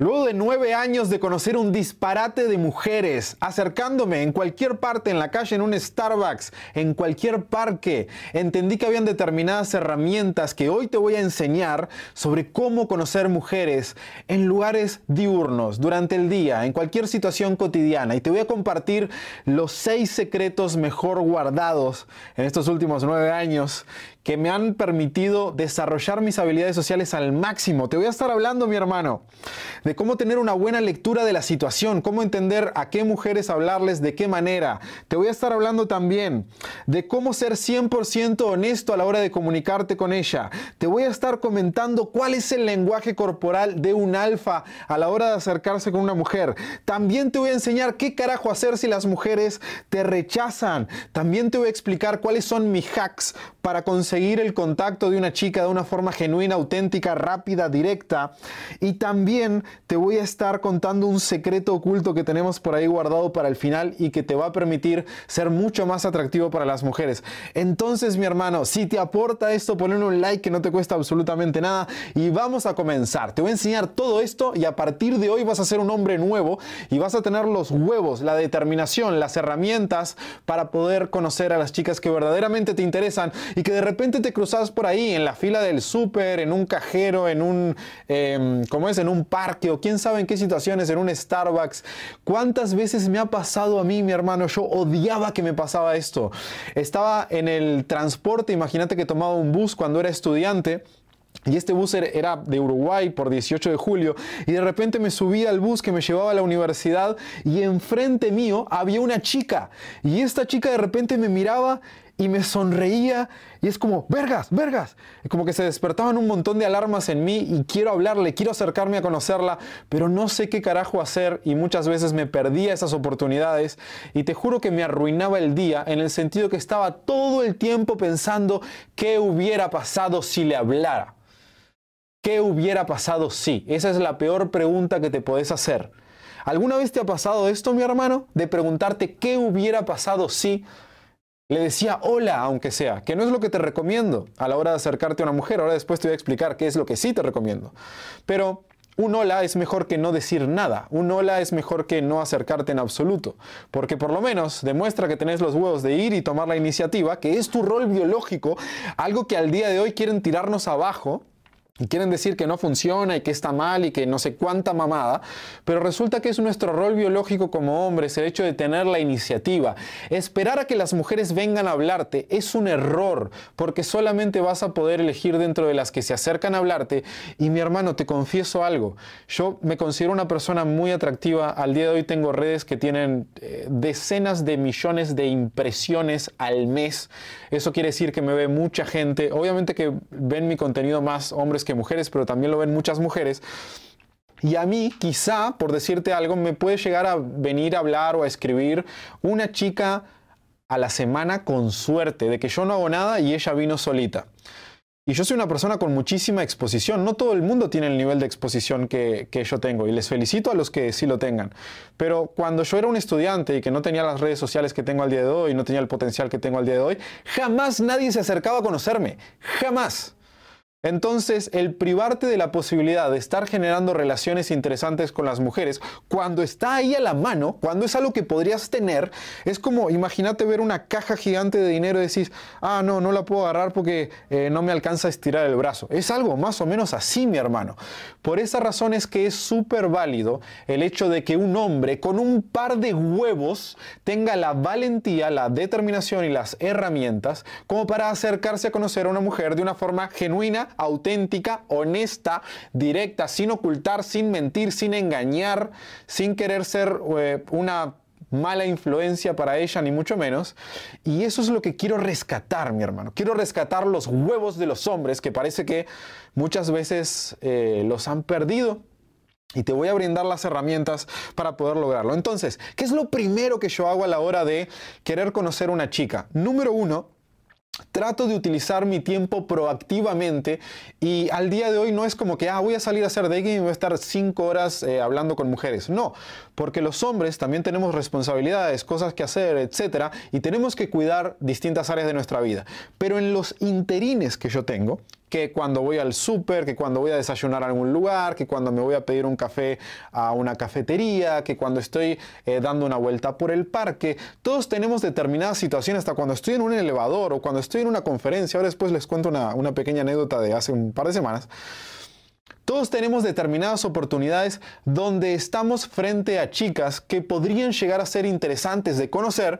Luego de nueve años de conocer un disparate de mujeres, acercándome en cualquier parte, en la calle, en un Starbucks, en cualquier parque, entendí que habían determinadas herramientas que hoy te voy a enseñar sobre cómo conocer mujeres en lugares diurnos, durante el día, en cualquier situación cotidiana. Y te voy a compartir los seis secretos mejor guardados en estos últimos nueve años que me han permitido desarrollar mis habilidades sociales al máximo. Te voy a estar hablando, mi hermano, de cómo tener una buena lectura de la situación, cómo entender a qué mujeres hablarles, de qué manera. Te voy a estar hablando también de cómo ser 100% honesto a la hora de comunicarte con ella. Te voy a estar comentando cuál es el lenguaje corporal de un alfa a la hora de acercarse con una mujer. También te voy a enseñar qué carajo hacer si las mujeres te rechazan. También te voy a explicar cuáles son mis hacks para conseguir el contacto de una chica de una forma genuina, auténtica, rápida, directa. Y también te voy a estar contando un secreto oculto que tenemos por ahí guardado para el final y que te va a permitir ser mucho más atractivo para las mujeres. Entonces, mi hermano, si te aporta esto, ponle un like que no te cuesta absolutamente nada y vamos a comenzar. Te voy a enseñar todo esto y a partir de hoy vas a ser un hombre nuevo y vas a tener los huevos, la determinación, las herramientas para poder conocer a las chicas que verdaderamente te interesan y que de repente te cruzas por ahí en la fila del súper, en un cajero, en un, eh, ¿cómo es? En un parque o quién sabe en qué situaciones, en un Starbucks. ¿Cuántas veces me ha pasado a mí, mi hermano? Yo odiaba que me pasaba esto. Estaba en el transporte, imagínate que tomaba un bus cuando era estudiante. Y este bus era de Uruguay por 18 de julio y de repente me subí al bus que me llevaba a la universidad y enfrente mío había una chica y esta chica de repente me miraba y me sonreía y es como, vergas, vergas. Como que se despertaban un montón de alarmas en mí y quiero hablarle, quiero acercarme a conocerla, pero no sé qué carajo hacer y muchas veces me perdía esas oportunidades y te juro que me arruinaba el día en el sentido que estaba todo el tiempo pensando qué hubiera pasado si le hablara. ¿Qué hubiera pasado si? Esa es la peor pregunta que te puedes hacer. ¿Alguna vez te ha pasado esto, mi hermano? De preguntarte qué hubiera pasado si le decía hola, aunque sea, que no es lo que te recomiendo a la hora de acercarte a una mujer. Ahora después te voy a explicar qué es lo que sí te recomiendo. Pero un hola es mejor que no decir nada. Un hola es mejor que no acercarte en absoluto. Porque por lo menos demuestra que tenés los huevos de ir y tomar la iniciativa, que es tu rol biológico, algo que al día de hoy quieren tirarnos abajo y quieren decir que no funciona y que está mal y que no sé cuánta mamada, pero resulta que es nuestro rol biológico como hombres el hecho de tener la iniciativa. Esperar a que las mujeres vengan a hablarte es un error, porque solamente vas a poder elegir dentro de las que se acercan a hablarte. Y mi hermano, te confieso algo, yo me considero una persona muy atractiva, al día de hoy tengo redes que tienen eh, decenas de millones de impresiones al mes, eso quiere decir que me ve mucha gente, obviamente que ven mi contenido más hombres mujeres, pero también lo ven muchas mujeres. Y a mí, quizá, por decirte algo, me puede llegar a venir a hablar o a escribir una chica a la semana con suerte, de que yo no hago nada y ella vino solita. Y yo soy una persona con muchísima exposición. No todo el mundo tiene el nivel de exposición que, que, yo tengo. Y les felicito a los que sí lo tengan. Pero cuando yo era un estudiante y que no tenía las redes sociales que tengo al día de hoy, no tenía el potencial que tengo al día de hoy, jamás nadie se acercaba a conocerme. Jamás. Entonces, el privarte de la posibilidad de estar generando relaciones interesantes con las mujeres, cuando está ahí a la mano, cuando es algo que podrías tener, es como, imagínate ver una caja gigante de dinero y decís, ah, no, no la puedo agarrar porque eh, no me alcanza a estirar el brazo. Es algo más o menos así, mi hermano. Por esa razón es que es súper válido el hecho de que un hombre con un par de huevos tenga la valentía, la determinación y las herramientas como para acercarse a conocer a una mujer de una forma genuina, auténtica, honesta, directa, sin ocultar, sin mentir, sin engañar, sin querer ser eh, una mala influencia para ella, ni mucho menos. Y eso es lo que quiero rescatar, mi hermano. Quiero rescatar los huevos de los hombres que parece que muchas veces eh, los han perdido. Y te voy a brindar las herramientas para poder lograrlo. Entonces, ¿qué es lo primero que yo hago a la hora de querer conocer una chica? Número uno, Trato de utilizar mi tiempo proactivamente y al día de hoy no es como que ah, voy a salir a hacer dating y voy a estar cinco horas eh, hablando con mujeres. No, porque los hombres también tenemos responsabilidades, cosas que hacer, etcétera, y tenemos que cuidar distintas áreas de nuestra vida. Pero en los interines que yo tengo, que cuando voy al súper, que cuando voy a desayunar a algún lugar, que cuando me voy a pedir un café a una cafetería, que cuando estoy eh, dando una vuelta por el parque. Todos tenemos determinadas situaciones, hasta cuando estoy en un elevador o cuando estoy en una conferencia. Ahora después les cuento una, una pequeña anécdota de hace un par de semanas. Todos tenemos determinadas oportunidades donde estamos frente a chicas que podrían llegar a ser interesantes de conocer,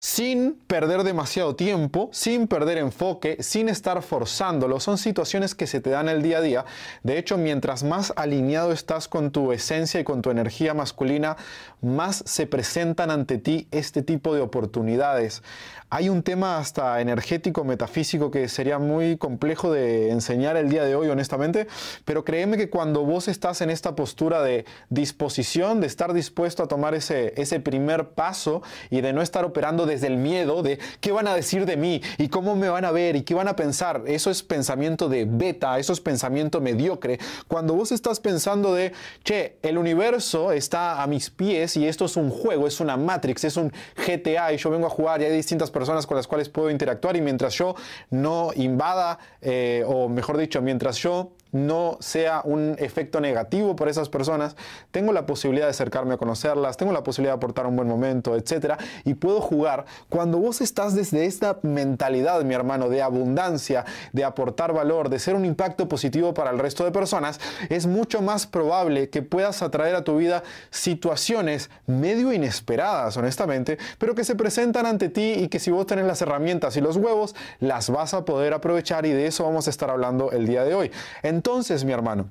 sin perder demasiado tiempo, sin perder enfoque, sin estar forzándolo. Son situaciones que se te dan el día a día. De hecho, mientras más alineado estás con tu esencia y con tu energía masculina, más se presentan ante ti este tipo de oportunidades. Hay un tema hasta energético, metafísico, que sería muy complejo de enseñar el día de hoy, honestamente, pero créeme que cuando vos estás en esta postura de disposición, de estar dispuesto a tomar ese, ese primer paso y de no estar operando desde el miedo de qué van a decir de mí y cómo me van a ver y qué van a pensar. Eso es pensamiento de beta, eso es pensamiento mediocre. Cuando vos estás pensando de, che, el universo está a mis pies y esto es un juego, es una Matrix, es un GTA y yo vengo a jugar y hay distintas personas con las cuales puedo interactuar y mientras yo no invada, eh, o mejor dicho, mientras yo no sea un efecto negativo para esas personas, tengo la posibilidad de acercarme a conocerlas, tengo la posibilidad de aportar un buen momento, etc. Y puedo jugar. Cuando vos estás desde esta mentalidad, mi hermano, de abundancia, de aportar valor, de ser un impacto positivo para el resto de personas, es mucho más probable que puedas atraer a tu vida situaciones medio inesperadas, honestamente, pero que se presentan ante ti y que si vos tenés las herramientas y los huevos, las vas a poder aprovechar y de eso vamos a estar hablando el día de hoy. Entonces, mi hermano,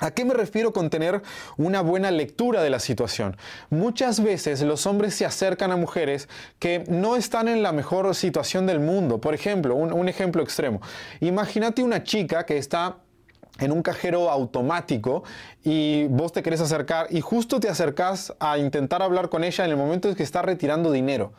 ¿A qué me refiero con tener una buena lectura de la situación? Muchas veces los hombres se acercan a mujeres que no están en la mejor situación del mundo. Por ejemplo, un, ejemplo extremo. Imagínate una chica que está en un cajero automático y vos te querés acercar y justo te acercás a intentar hablar con ella en el momento en que está retirando dinero.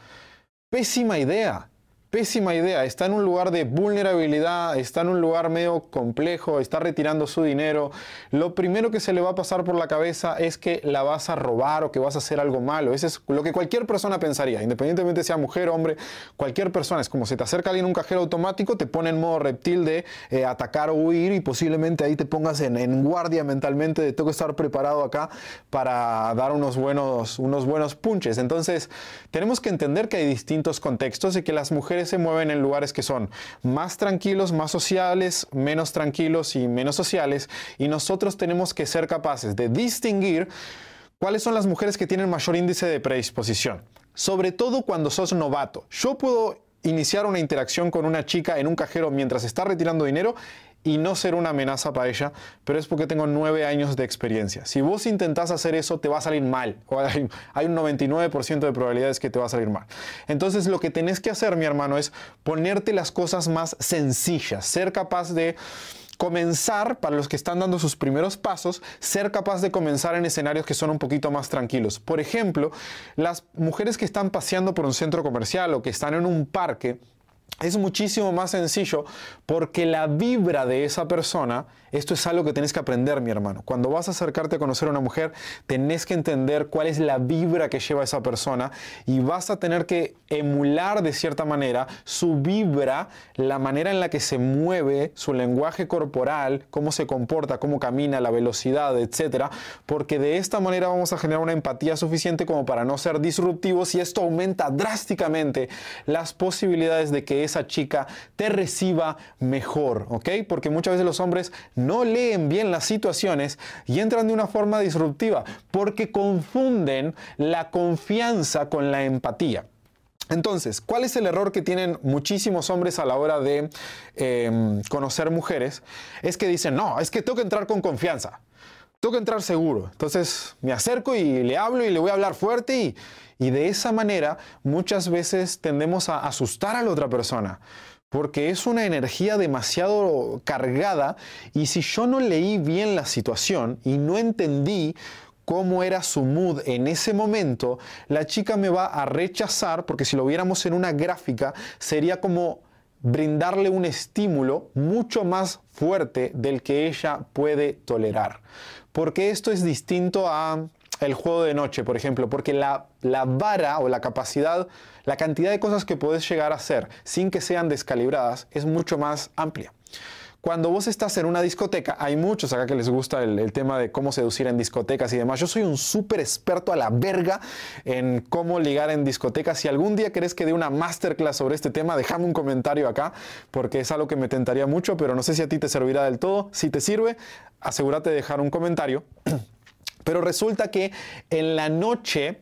Pésima idea pésima idea. Está en un lugar de vulnerabilidad, está en un lugar medio complejo, está retirando su dinero. Lo primero que se le va a pasar por la cabeza es que la vas a robar o que vas a hacer algo malo. Eso es lo que cualquier persona pensaría, independientemente sea mujer hombre, cualquier persona. Es como si te acerca alguien en un cajero automático, te pone en modo reptil de eh, atacar o huir y posiblemente ahí te pongas en, guardia mentalmente de tengo que estar preparado acá para dar unos buenos, unos buenos punches. Entonces, tenemos que entender que hay distintos contextos y que las mujeres se mueven en lugares que son más tranquilos, más sociales, menos tranquilos y menos sociales. Y nosotros tenemos que ser capaces de distinguir cuáles son las mujeres que tienen mayor índice de predisposición. Sobre todo cuando sos novato. Yo puedo iniciar una interacción con una chica en un cajero mientras está retirando dinero y no ser una amenaza para ella, pero es porque tengo nueve años de experiencia. Si vos intentás hacer eso, te va a salir mal. Hay un 99% de probabilidades que te va a salir mal. Entonces lo que tenés que hacer, mi hermano, es ponerte las cosas más sencillas, ser capaz de comenzar, para los que están dando sus primeros pasos, ser capaz de comenzar en escenarios que son un poquito más tranquilos. Por ejemplo, las mujeres que están paseando por un centro comercial o que están en un parque, es muchísimo más sencillo porque la vibra de esa persona, esto es algo que tenés que aprender, mi hermano. Cuando vas a acercarte a conocer a una mujer, tenés que entender cuál es la vibra que lleva esa persona y vas a tener que emular de cierta manera su vibra, la manera en la que se mueve, su lenguaje corporal, cómo se comporta, cómo camina, la velocidad, etcétera, porque de esta manera vamos a generar una empatía suficiente como para no ser disruptivos y esto aumenta drásticamente las posibilidades de que esa chica te reciba mejor, ¿ok? Porque muchas veces los hombres no leen bien las situaciones y entran de una forma disruptiva porque confunden la confianza con la empatía. Entonces, ¿cuál es el error que tienen muchísimos hombres a la hora de em, conocer mujeres? Es que dicen, no, es que tengo que entrar con confianza, tengo que entrar seguro. Entonces me acerco y le hablo y le voy a hablar fuerte y, y de esa manera muchas veces tendemos a asustar a la otra persona. Porque es una energía demasiado cargada y si yo no leí bien la situación y no entendí cómo era su mood en ese momento, la chica me va a rechazar porque si lo viéramos en una gráfica sería como brindarle un estímulo mucho más fuerte del que ella puede tolerar. Porque esto es distinto a el juego de noche, por ejemplo, porque la, la, vara o la capacidad, la cantidad de cosas que puedes llegar a hacer sin que sean descalibradas es mucho más amplia. Cuando vos estás en una discoteca, hay muchos acá que les gusta el, tema de cómo seducir en discotecas y demás. Yo soy un súper experto a la verga en cómo ligar en discotecas. Si algún día querés que dé una masterclass sobre este tema, déjame un comentario acá, porque es algo que me tentaría mucho, pero no sé si a ti te servirá del todo. Si te sirve, asegúrate de dejar un comentario. Pero resulta que en la noche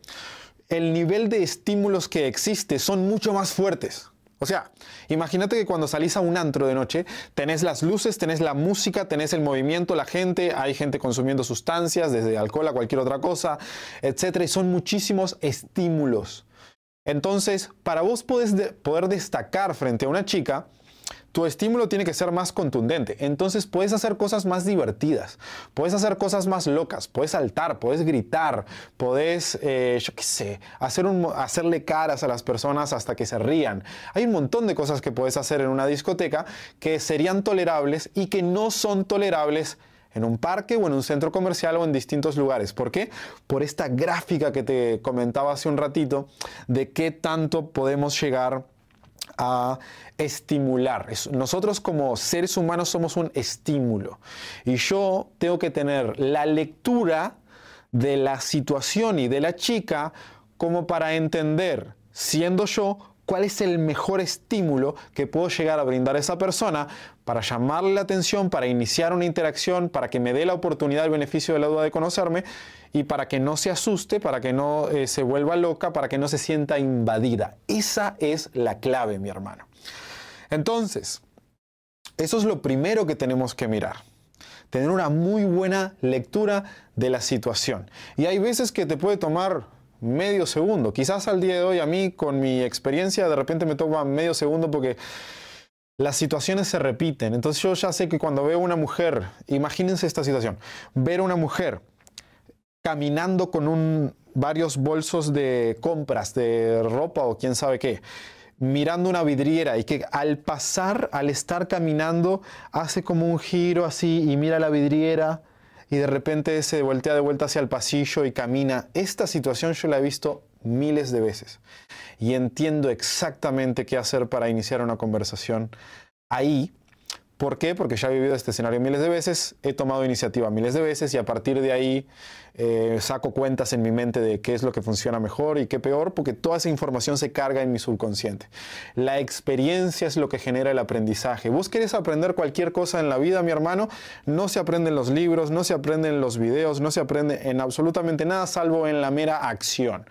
el nivel de estímulos que existe son mucho más fuertes. O sea, imagínate que cuando salís a un antro de noche, tenés las luces, tenés la música, tenés el movimiento, la gente, hay gente consumiendo sustancias, desde alcohol a cualquier otra cosa, etc. Y son muchísimos estímulos. Entonces, para vos poder destacar frente a una chica, tu estímulo tiene que ser más contundente. Entonces puedes hacer cosas más divertidas, puedes hacer cosas más locas, puedes saltar, puedes gritar, puedes, eh, yo qué sé, hacer hacerle caras a las personas hasta que se rían. Hay un montón de cosas que puedes hacer en una discoteca que serían tolerables y que no son tolerables en un parque o en un centro comercial o en distintos lugares. ¿Por qué? Por esta gráfica que te comentaba hace un ratito de qué tanto podemos llegar a estimular. Nosotros como seres humanos somos un estímulo. Y yo tengo que tener la lectura de la situación y de la chica como para entender, siendo yo, cuál es el mejor estímulo que puedo llegar a brindar a esa persona para llamarle la atención, para iniciar una interacción, para que me dé la oportunidad, el beneficio de la duda de conocerme y para que no se asuste, para que no eh, se vuelva loca, para que no se sienta invadida. Esa es la clave, mi hermano. Entonces, eso es lo primero que tenemos que mirar. Tener una muy buena lectura de la situación. Y hay veces que te puede tomar medio segundo. Quizás al día de hoy a mí, con mi experiencia, de repente me toma medio segundo porque las situaciones se repiten. Entonces yo ya sé que cuando veo una mujer, imagínense esta situación, ver a una mujer caminando con un, varios bolsos de compras, de ropa o quién sabe qué, mirando una vidriera y que al pasar, al estar caminando, hace como un giro así y mira la vidriera y de repente se voltea de vuelta hacia el pasillo y camina. Esta situación yo la he visto miles de veces y entiendo exactamente qué hacer para iniciar una conversación ahí ¿Por qué? Porque ya he vivido este escenario miles de veces, he tomado iniciativa miles de veces y a partir de ahí eh, saco cuentas en mi mente de qué es lo que funciona mejor y qué peor, porque toda esa información se carga en mi subconsciente. La experiencia es lo que genera el aprendizaje. Vos querés aprender cualquier cosa en la vida, mi hermano, no se aprende en los libros, no se aprende en los videos, no se aprende en absolutamente nada salvo en la mera acción.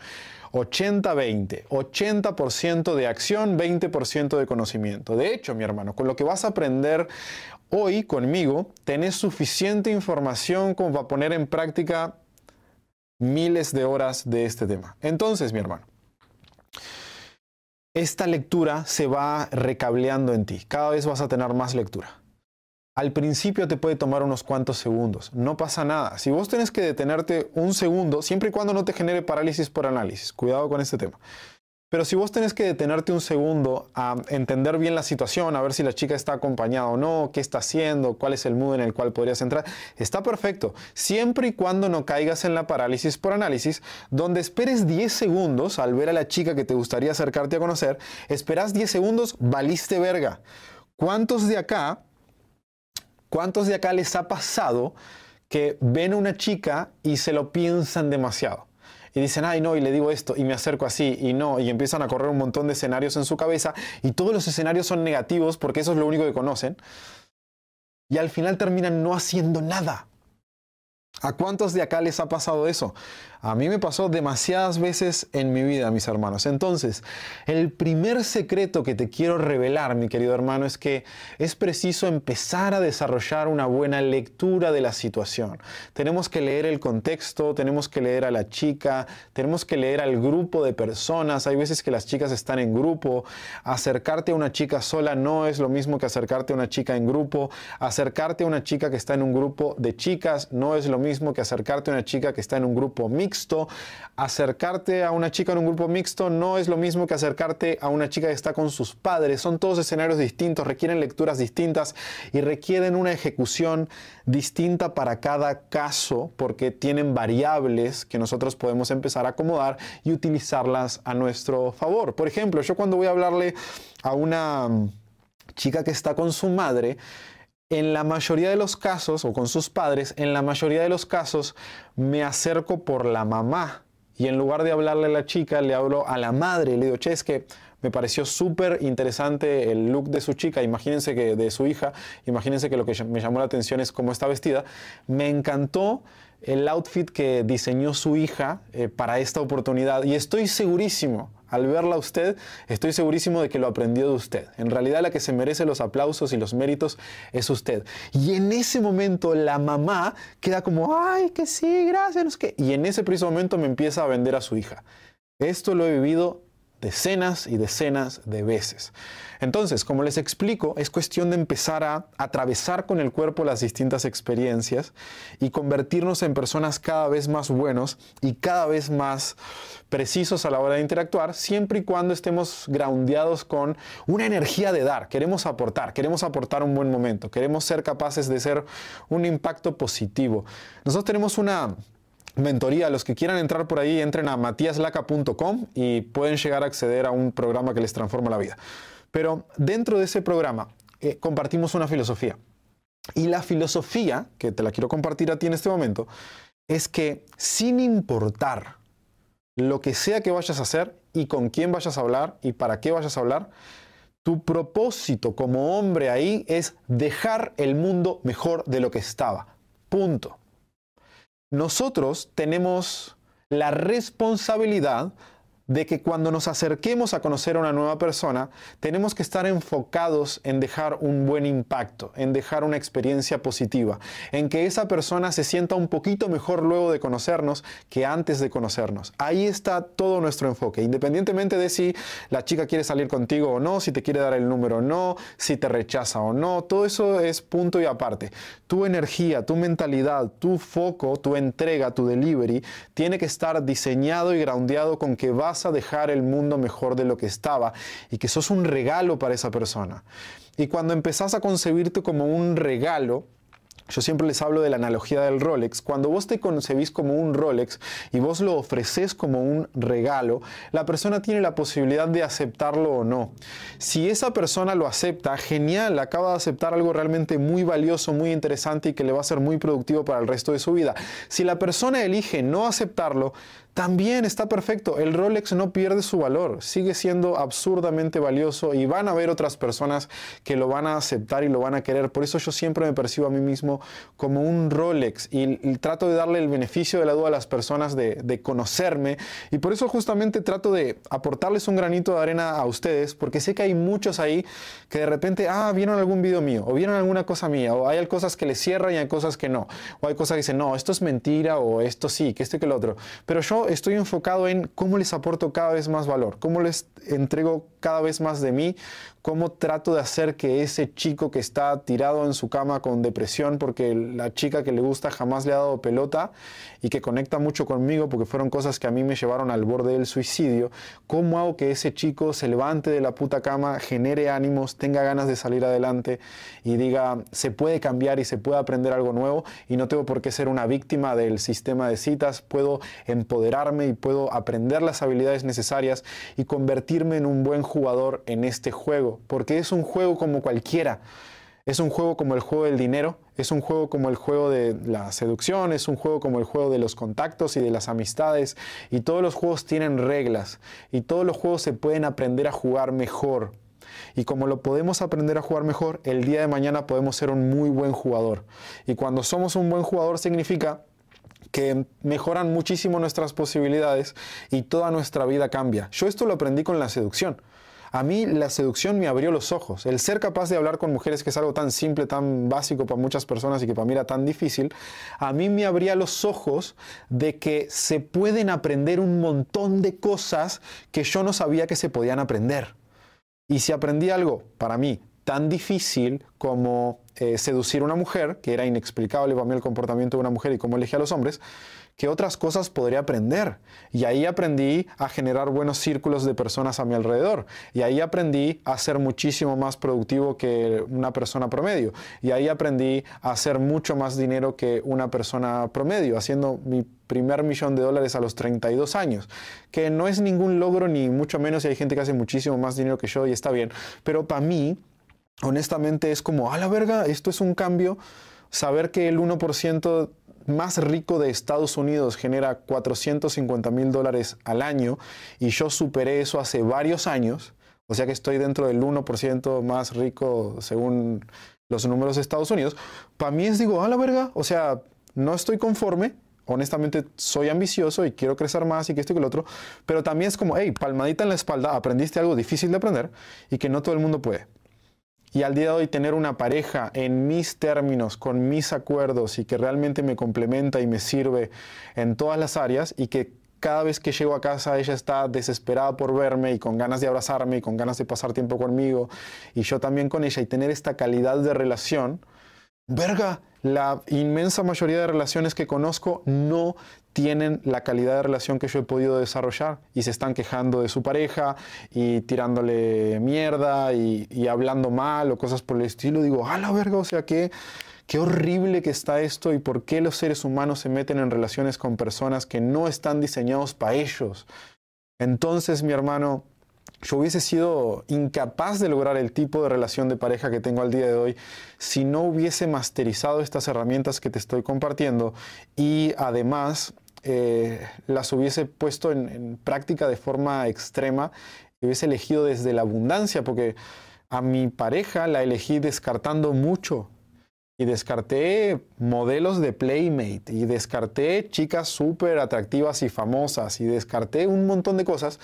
80-20, 80%, de acción, 20% de conocimiento. De hecho, mi hermano, con lo que vas a aprender hoy conmigo, tenés suficiente información como para poner en práctica miles de horas de este tema. Entonces, mi hermano, esta lectura se va recableando en ti. Cada vez vas a tener más lectura. Al principio te puede tomar unos cuantos segundos, no pasa nada. Si vos tenés que detenerte un segundo, siempre y cuando no te genere parálisis por análisis, cuidado con este tema. Pero si vos tenés que detenerte un segundo a entender bien la situación, a ver si la chica está acompañada o no, qué está haciendo, cuál es el mood en el cual podrías entrar, está perfecto. Siempre y cuando no caigas en la parálisis por análisis, donde esperes 10 segundos al ver a la chica que te gustaría acercarte a conocer, esperas 10 segundos, valiste verga. ¿Cuántos de acá, cuántos de acá les ha pasado que ven a una chica y se lo piensan demasiado? y dicen, ay no, y le digo esto, y me acerco así, y no, y empiezan a correr un montón de escenarios en su cabeza, y todos los escenarios son negativos porque eso es lo único que conocen, y al final terminan no haciendo nada. ¿A cuántos de acá les ha pasado eso? A mí me pasó demasiadas veces en mi vida, mis hermanos. Entonces, el primer secreto que te quiero revelar, mi querido hermano, es que es preciso empezar a desarrollar una buena lectura de la situación. Tenemos que leer el contexto, tenemos que leer a la chica, tenemos que leer al grupo de personas. Hay veces que las chicas están en grupo. Acercarte a una chica sola no es lo mismo que acercarte a una chica en grupo. Acercarte a una chica que está en un grupo de chicas no es lo mismo que acercarte a una chica que está en un grupo mixto. Acercarte a una chica en un grupo mixto no es lo mismo que acercarte a una chica que está con sus padres. Son todos escenarios distintos, requieren lecturas distintas y requieren una ejecución distinta para cada caso porque tienen variables que nosotros podemos empezar a acomodar y utilizarlas a nuestro favor. Por ejemplo, yo cuando voy a hablarle a una chica que está con su madre, en la mayoría de los casos, o con sus padres, en la mayoría de los casos me acerco por la mamá. Y en lugar de hablarle a la chica, le hablo a la madre. Le digo, che, es que me pareció súper interesante el look de su chica. Imagínense que de su hija, imagínense que lo que me llamó la atención es cómo está vestida. Me encantó el outfit que diseñó su hija eh, para esta oportunidad y estoy segurísimo al verla usted, estoy segurísimo de que lo aprendió de usted. En realidad la que se merece los aplausos y los méritos es usted. Y en ese momento la mamá queda como, ay, que sí, gracias, Y en ese preciso momento me empieza a vender a su hija. Esto lo he vivido decenas y decenas de veces. Entonces, como les explico, es cuestión de empezar a atravesar con el cuerpo las distintas experiencias y convertirnos en personas cada vez más buenos y cada vez más precisos a la hora de interactuar, siempre y cuando estemos groundeados con una energía de dar. Queremos aportar, queremos aportar un buen momento, queremos ser capaces de ser un impacto positivo. Nosotros tenemos una mentoría. Los que quieran entrar por ahí, entren a matiaslaca.com y pueden llegar a acceder a un programa que les transforma la vida. Pero dentro de ese programa eh, compartimos una filosofía. Y la filosofía, que te la quiero compartir a ti en este momento, es que sin importar lo que sea que vayas a hacer y con quién vayas a hablar y para qué vayas a hablar, tu propósito como hombre ahí es dejar el mundo mejor de lo que estaba. Punto nosotros tenemos la responsabilidad de que cuando nos acerquemos a conocer a una nueva persona, tenemos que estar enfocados en dejar un buen impacto, en dejar una experiencia positiva, en que esa persona se sienta un poquito mejor luego de conocernos que antes de conocernos. Ahí está todo nuestro enfoque, independientemente de si la chica quiere salir contigo o no, si te quiere dar el número o no, si te rechaza o no, todo eso es punto y aparte. Tu energía, tu mentalidad, tu foco, tu entrega, tu delivery, tiene que estar diseñado y groundeado con que vas a dejar el mundo mejor de lo que estaba y que sos un regalo para esa persona. Y cuando empezás a concebirte como un regalo, yo siempre les hablo de la analogía del Rolex. Cuando vos te concebís como un Rolex y vos lo ofreces como un regalo, la persona tiene la posibilidad de aceptarlo o no. Si esa persona lo acepta, genial, acaba de aceptar algo realmente muy valioso, muy interesante y que le va a ser muy productivo para el resto de su vida. Si la persona elige no aceptarlo, también está perfecto. El Rolex no pierde su valor, sigue siendo absurdamente valioso y van a haber otras personas que lo van a aceptar y lo van a querer. Por eso yo siempre me percibo a mí mismo como un Rolex y, trato de darle el beneficio de la duda a las personas de, de, conocerme y por eso justamente trato de aportarles un granito de arena a ustedes porque sé que hay muchos ahí que de repente, ah, vieron algún video mío o vieron alguna cosa mía o hay cosas que les cierran y hay cosas que no o hay cosas que dicen, no, esto es mentira o esto sí, que esto y que lo otro. Pero yo estoy enfocado en cómo les aporto cada vez más valor, cómo les entrego cada vez más de mí, cómo trato de hacer que ese chico que está tirado en su cama con depresión porque la chica que le gusta jamás le ha dado pelota y que conecta mucho conmigo porque fueron cosas que a mí me llevaron al borde del suicidio, cómo hago que ese chico se levante de la puta cama, genere ánimos, tenga ganas de salir adelante y diga, se puede cambiar y se puede aprender algo nuevo y no tengo por qué ser una víctima del sistema de citas, puedo empoderarme y puedo aprender las habilidades necesarias y convertirme en un buen jugador en este juego, porque es un juego como cualquiera. Es un juego como el juego del dinero, es un juego como el juego de la seducción, es un juego como el juego de los contactos y de las amistades. Y todos los juegos tienen reglas y todos los juegos se pueden aprender a jugar mejor. Y como lo podemos aprender a jugar mejor, el día de mañana podemos ser un muy buen jugador. Y cuando somos un buen jugador significa que mejoran muchísimo nuestras posibilidades y toda nuestra vida cambia. Yo esto lo aprendí con la seducción. A mí la seducción me abrió los ojos. El ser capaz de hablar con mujeres, que es algo tan simple, tan básico para muchas personas y que para mí era tan difícil, a mí me abría los ojos de que se pueden aprender un montón de cosas que yo no sabía que se podían aprender. Y si aprendí algo, para mí, tan difícil como eh, seducir a una mujer, que era inexplicable para mí el comportamiento de una mujer y cómo elegía a los hombres, ¿qué otras cosas podría aprender? Y ahí aprendí a generar buenos círculos de personas a mi alrededor. Y ahí aprendí a ser muchísimo más productivo que una persona promedio. Y ahí aprendí a hacer mucho más dinero que una persona promedio, haciendo mi primer millón de dólares a los 32 años, que no es ningún logro ni mucho menos y hay gente que hace muchísimo más dinero que yo y está bien, pero para mí honestamente es como, a la verga, esto es un cambio. Saber que el 1% más rico de Estados Unidos genera 450 mil dólares al año y yo superé eso hace varios años, o sea que estoy dentro del 1% más rico según los números de Estados Unidos, para mí es digo, a la verga, o sea, no estoy conforme, honestamente soy ambicioso y quiero crecer más y que esto y que lo otro, pero también es como, hey, palmadita en la espalda, aprendiste algo difícil de aprender y que no todo el mundo puede. Y al día de hoy tener una pareja en mis términos, con mis acuerdos y que realmente me complementa y me sirve en todas las áreas y que cada vez que llego a casa ella está desesperada por verme y con ganas de abrazarme y con ganas de pasar tiempo conmigo y yo también con ella y tener esta calidad de relación, verga, la inmensa mayoría de relaciones que conozco no tienen la calidad de relación que yo he podido desarrollar y se están quejando de su pareja y tirándole mierda y, hablando mal o cosas por el estilo. Digo, a la verga, o sea, qué, qué horrible que está esto y por qué los seres humanos se meten en relaciones con personas que no están diseñados para ellos. Entonces, mi hermano, yo hubiese sido incapaz de lograr el tipo de relación de pareja que tengo al día de hoy si no hubiese masterizado estas herramientas que te estoy compartiendo y además eh, las hubiese puesto en, práctica de forma extrema y hubiese elegido desde la abundancia, porque a mi pareja la elegí descartando mucho. Y descarté modelos de Playmate, y descarté chicas súper atractivas y famosas, y descarté un montón de cosas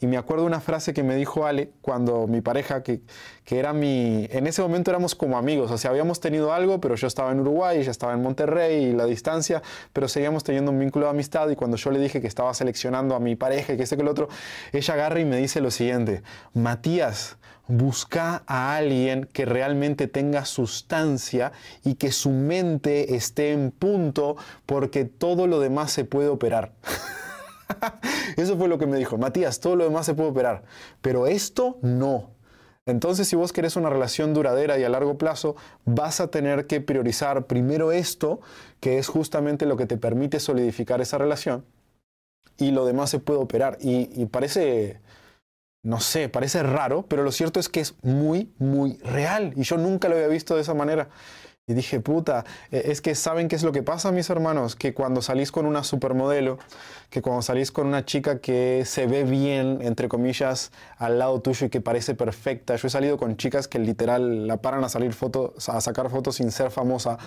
y me acuerdo una frase que me dijo Ale cuando mi pareja, que, que era mi... En ese momento éramos como amigos, o sea, habíamos tenido algo, pero yo estaba en Uruguay, ella estaba en Monterrey y la distancia, pero seguíamos teniendo un vínculo de amistad y cuando yo le dije que estaba seleccionando a mi pareja que este que el otro, ella agarra y me dice lo siguiente, Matías, busca a alguien que realmente tenga sustancia y que su mente esté en punto porque todo lo demás se puede operar. Eso fue lo que me dijo, Matías, todo lo demás se puede operar, pero esto no. Entonces, si vos querés una relación duradera y a largo plazo, vas a tener que priorizar primero esto, que es justamente lo que te permite solidificar esa relación, y lo demás se puede operar. Y, parece, no sé, parece raro, pero lo cierto es que es muy, muy real. Y yo nunca lo había visto de esa manera. Y dije, puta, e, es que saben qué es lo que pasa, mis hermanos, que cuando salís con una supermodelo, que cuando salís con una chica que se ve bien, entre comillas, al lado tuyo y que parece perfecta. Yo he salido con chicas que literal la paran a salir fotos, a sacar fotos sin ser famosa.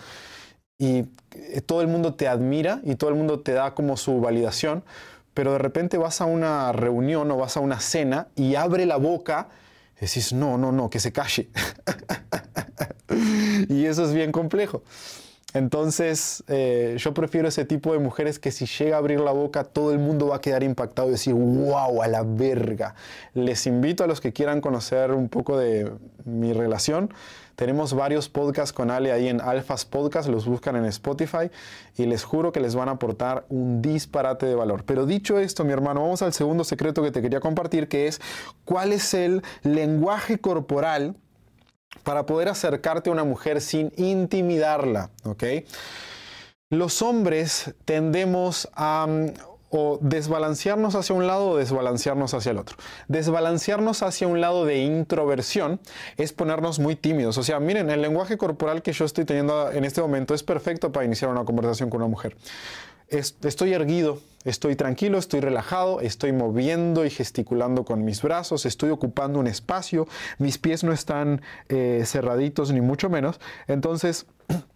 Y eh, todo el mundo te admira y todo el mundo te da como su validación, pero de repente vas a una reunión o vas a una cena y abre la boca decís, no, no, no, que se calle. y eso es bien complejo. Entonces, eh, yo prefiero ese tipo de mujeres que si llega a abrir la boca, todo el mundo va a quedar impactado y decir, wow, a la verga. Les invito a los que quieran conocer un poco de mi relación. Tenemos varios podcasts con Ale ahí en Alphas Podcast, los buscan en Spotify y les juro que les van a aportar un disparate de valor. Pero dicho esto, mi hermano, vamos al segundo secreto que te quería compartir, que es cuál es el lenguaje corporal para poder acercarte a una mujer sin intimidarla, ¿ok? Los hombres tendemos a mm, o desbalancearnos hacia un lado o desbalancearnos hacia el otro. Desbalancearnos hacia un lado de introversión es ponernos muy tímidos. O sea, miren, el lenguaje corporal que yo estoy teniendo en este momento es perfecto para iniciar una conversación con una mujer estoy erguido, estoy tranquilo, estoy relajado, estoy moviendo y gesticulando con mis brazos, estoy ocupando un espacio, mis pies no están eh, cerraditos ni mucho menos. Entonces,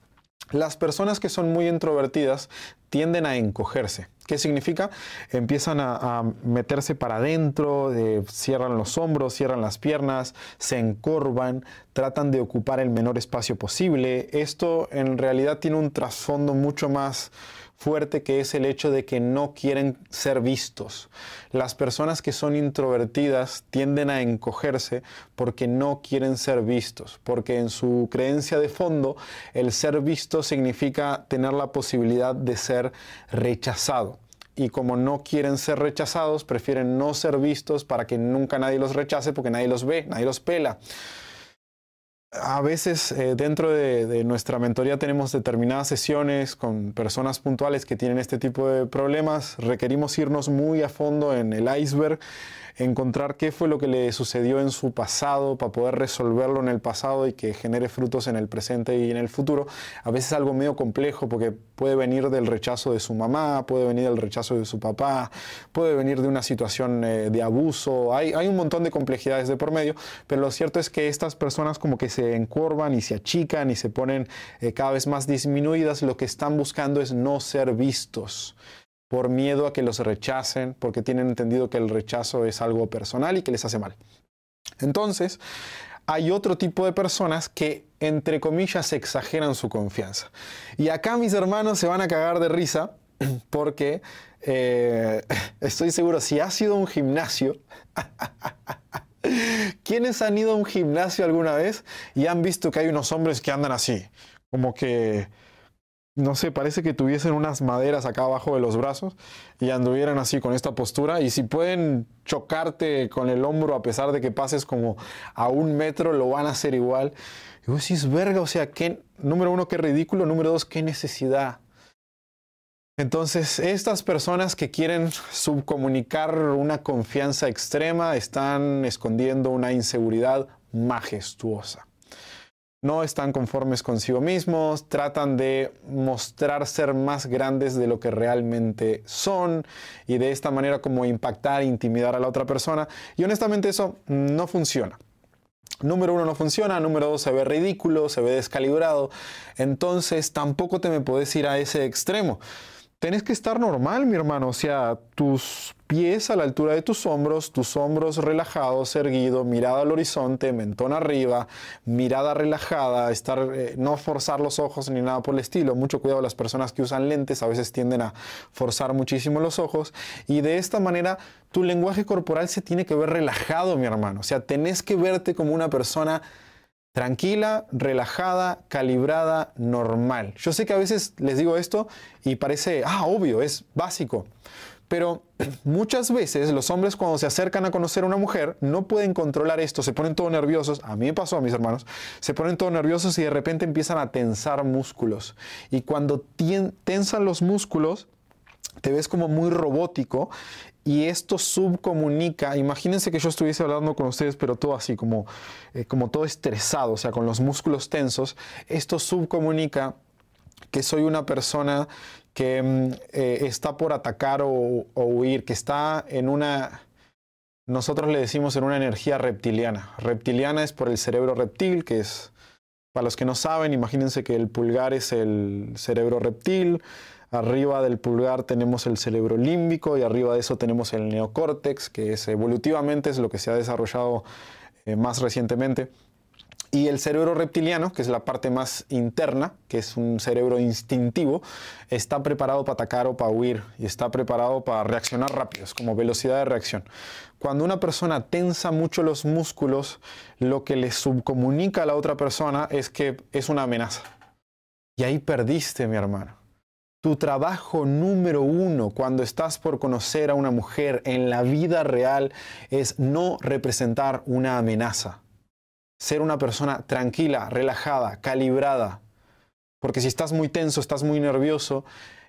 las personas que son muy introvertidas tienden a encogerse. ¿Qué significa? Empiezan a, meterse para adentro, cierran los hombros, cierran las piernas, se encorvan, tratan de ocupar el menor espacio posible. Esto en realidad tiene un trasfondo mucho más fuerte que es el hecho de que no quieren ser vistos. Las personas que son introvertidas tienden a encogerse porque no quieren ser vistos, porque en su creencia de fondo el ser visto significa tener la posibilidad de ser rechazado y como no quieren ser rechazados, prefieren no ser vistos para que nunca nadie los rechace porque nadie los ve, nadie los pela. A veces eh, dentro de, nuestra mentoría tenemos determinadas sesiones con personas puntuales que tienen este tipo de problemas. Requerimos irnos muy a fondo en el iceberg encontrar qué fue lo que le sucedió en su pasado para poder resolverlo en el pasado y que genere frutos en el presente y en el futuro. A veces algo medio complejo porque puede venir del rechazo de su mamá, puede venir del rechazo de su papá, puede venir de una situación eh, de abuso. Hay, hay un montón de complejidades de por medio, pero lo cierto es que estas personas como que se encorvan y se achican y se ponen eh, cada vez más disminuidas. Lo que están buscando es no ser vistos por miedo a que los rechacen, porque tienen entendido que el rechazo es algo personal y que les hace mal. Entonces, hay otro tipo de personas que, entre comillas, exageran su confianza. Y acá mis hermanos se van a cagar de risa porque eh, estoy seguro, si has ido a un gimnasio, ¿quiénes han ido a un gimnasio alguna vez y han visto que hay unos hombres que andan así? Como que no sé, parece que tuviesen unas maderas acá abajo de los brazos y anduvieran así con esta postura. Y si pueden chocarte con el hombro a pesar de que pases como a un metro, lo van a hacer igual. Y vos decís, verga, o sea, ¿qué, número uno, qué ridículo. Número dos, qué necesidad. Entonces, estas personas que quieren subcomunicar una confianza extrema están escondiendo una inseguridad majestuosa no están conformes consigo mismos, tratan de mostrar ser más grandes de lo que realmente son y de esta manera como impactar intimidar a la otra persona. Y honestamente eso no funciona. Número uno no funciona, número dos se ve ridículo, se ve descalibrado, entonces tampoco te me puedes ir a ese extremo. Tienes que estar normal, mi hermano, o sea, tus pies a la altura de tus hombros, tus hombros relajados, erguido, mirada al horizonte, mentón arriba, mirada relajada, estar, eh, no forzar los ojos ni nada por el estilo. Mucho cuidado, las personas que usan lentes a veces tienden a forzar muchísimo los ojos y de esta manera tu lenguaje corporal se tiene que ver relajado, mi hermano. O sea, tenés que verte como una persona tranquila, relajada, calibrada, normal. Yo sé que a veces les digo esto y parece, ah, obvio, es básico. Pero muchas veces los hombres cuando se acercan a conocer a una mujer no pueden controlar esto, se ponen todos nerviosos, a mí me pasó a mis hermanos, se ponen todos nerviosos y de repente empiezan a tensar músculos. Y cuando tensan los músculos, te ves como muy robótico y esto subcomunica. Imagínense que yo estuviese hablando con ustedes, pero todo así, como, eh, como todo estresado, o sea, con los músculos tensos. Esto subcomunica que soy una persona que mm, eh, está por atacar o, huir, que está en una, nosotros le decimos en una energía reptiliana. Reptiliana es por el cerebro reptil, que es, para los que no saben, imagínense que el pulgar es el cerebro reptil, Arriba del pulgar tenemos el cerebro límbico y arriba de eso tenemos el neocórtex, que es evolutivamente es lo que se ha desarrollado eh, más recientemente. Y el cerebro reptiliano, que es la parte más interna, que es un cerebro instintivo, está preparado para atacar o para huir y está preparado para reaccionar rápido, es como velocidad de reacción. Cuando una persona tensa mucho los músculos, lo que le subcomunica a la otra persona es que es una amenaza. Y ahí perdiste, mi hermano. Tu trabajo número uno cuando estás por conocer a una mujer en la vida real es no representar una amenaza. Ser una persona tranquila, relajada, calibrada. Porque si estás muy tenso, estás muy nervioso,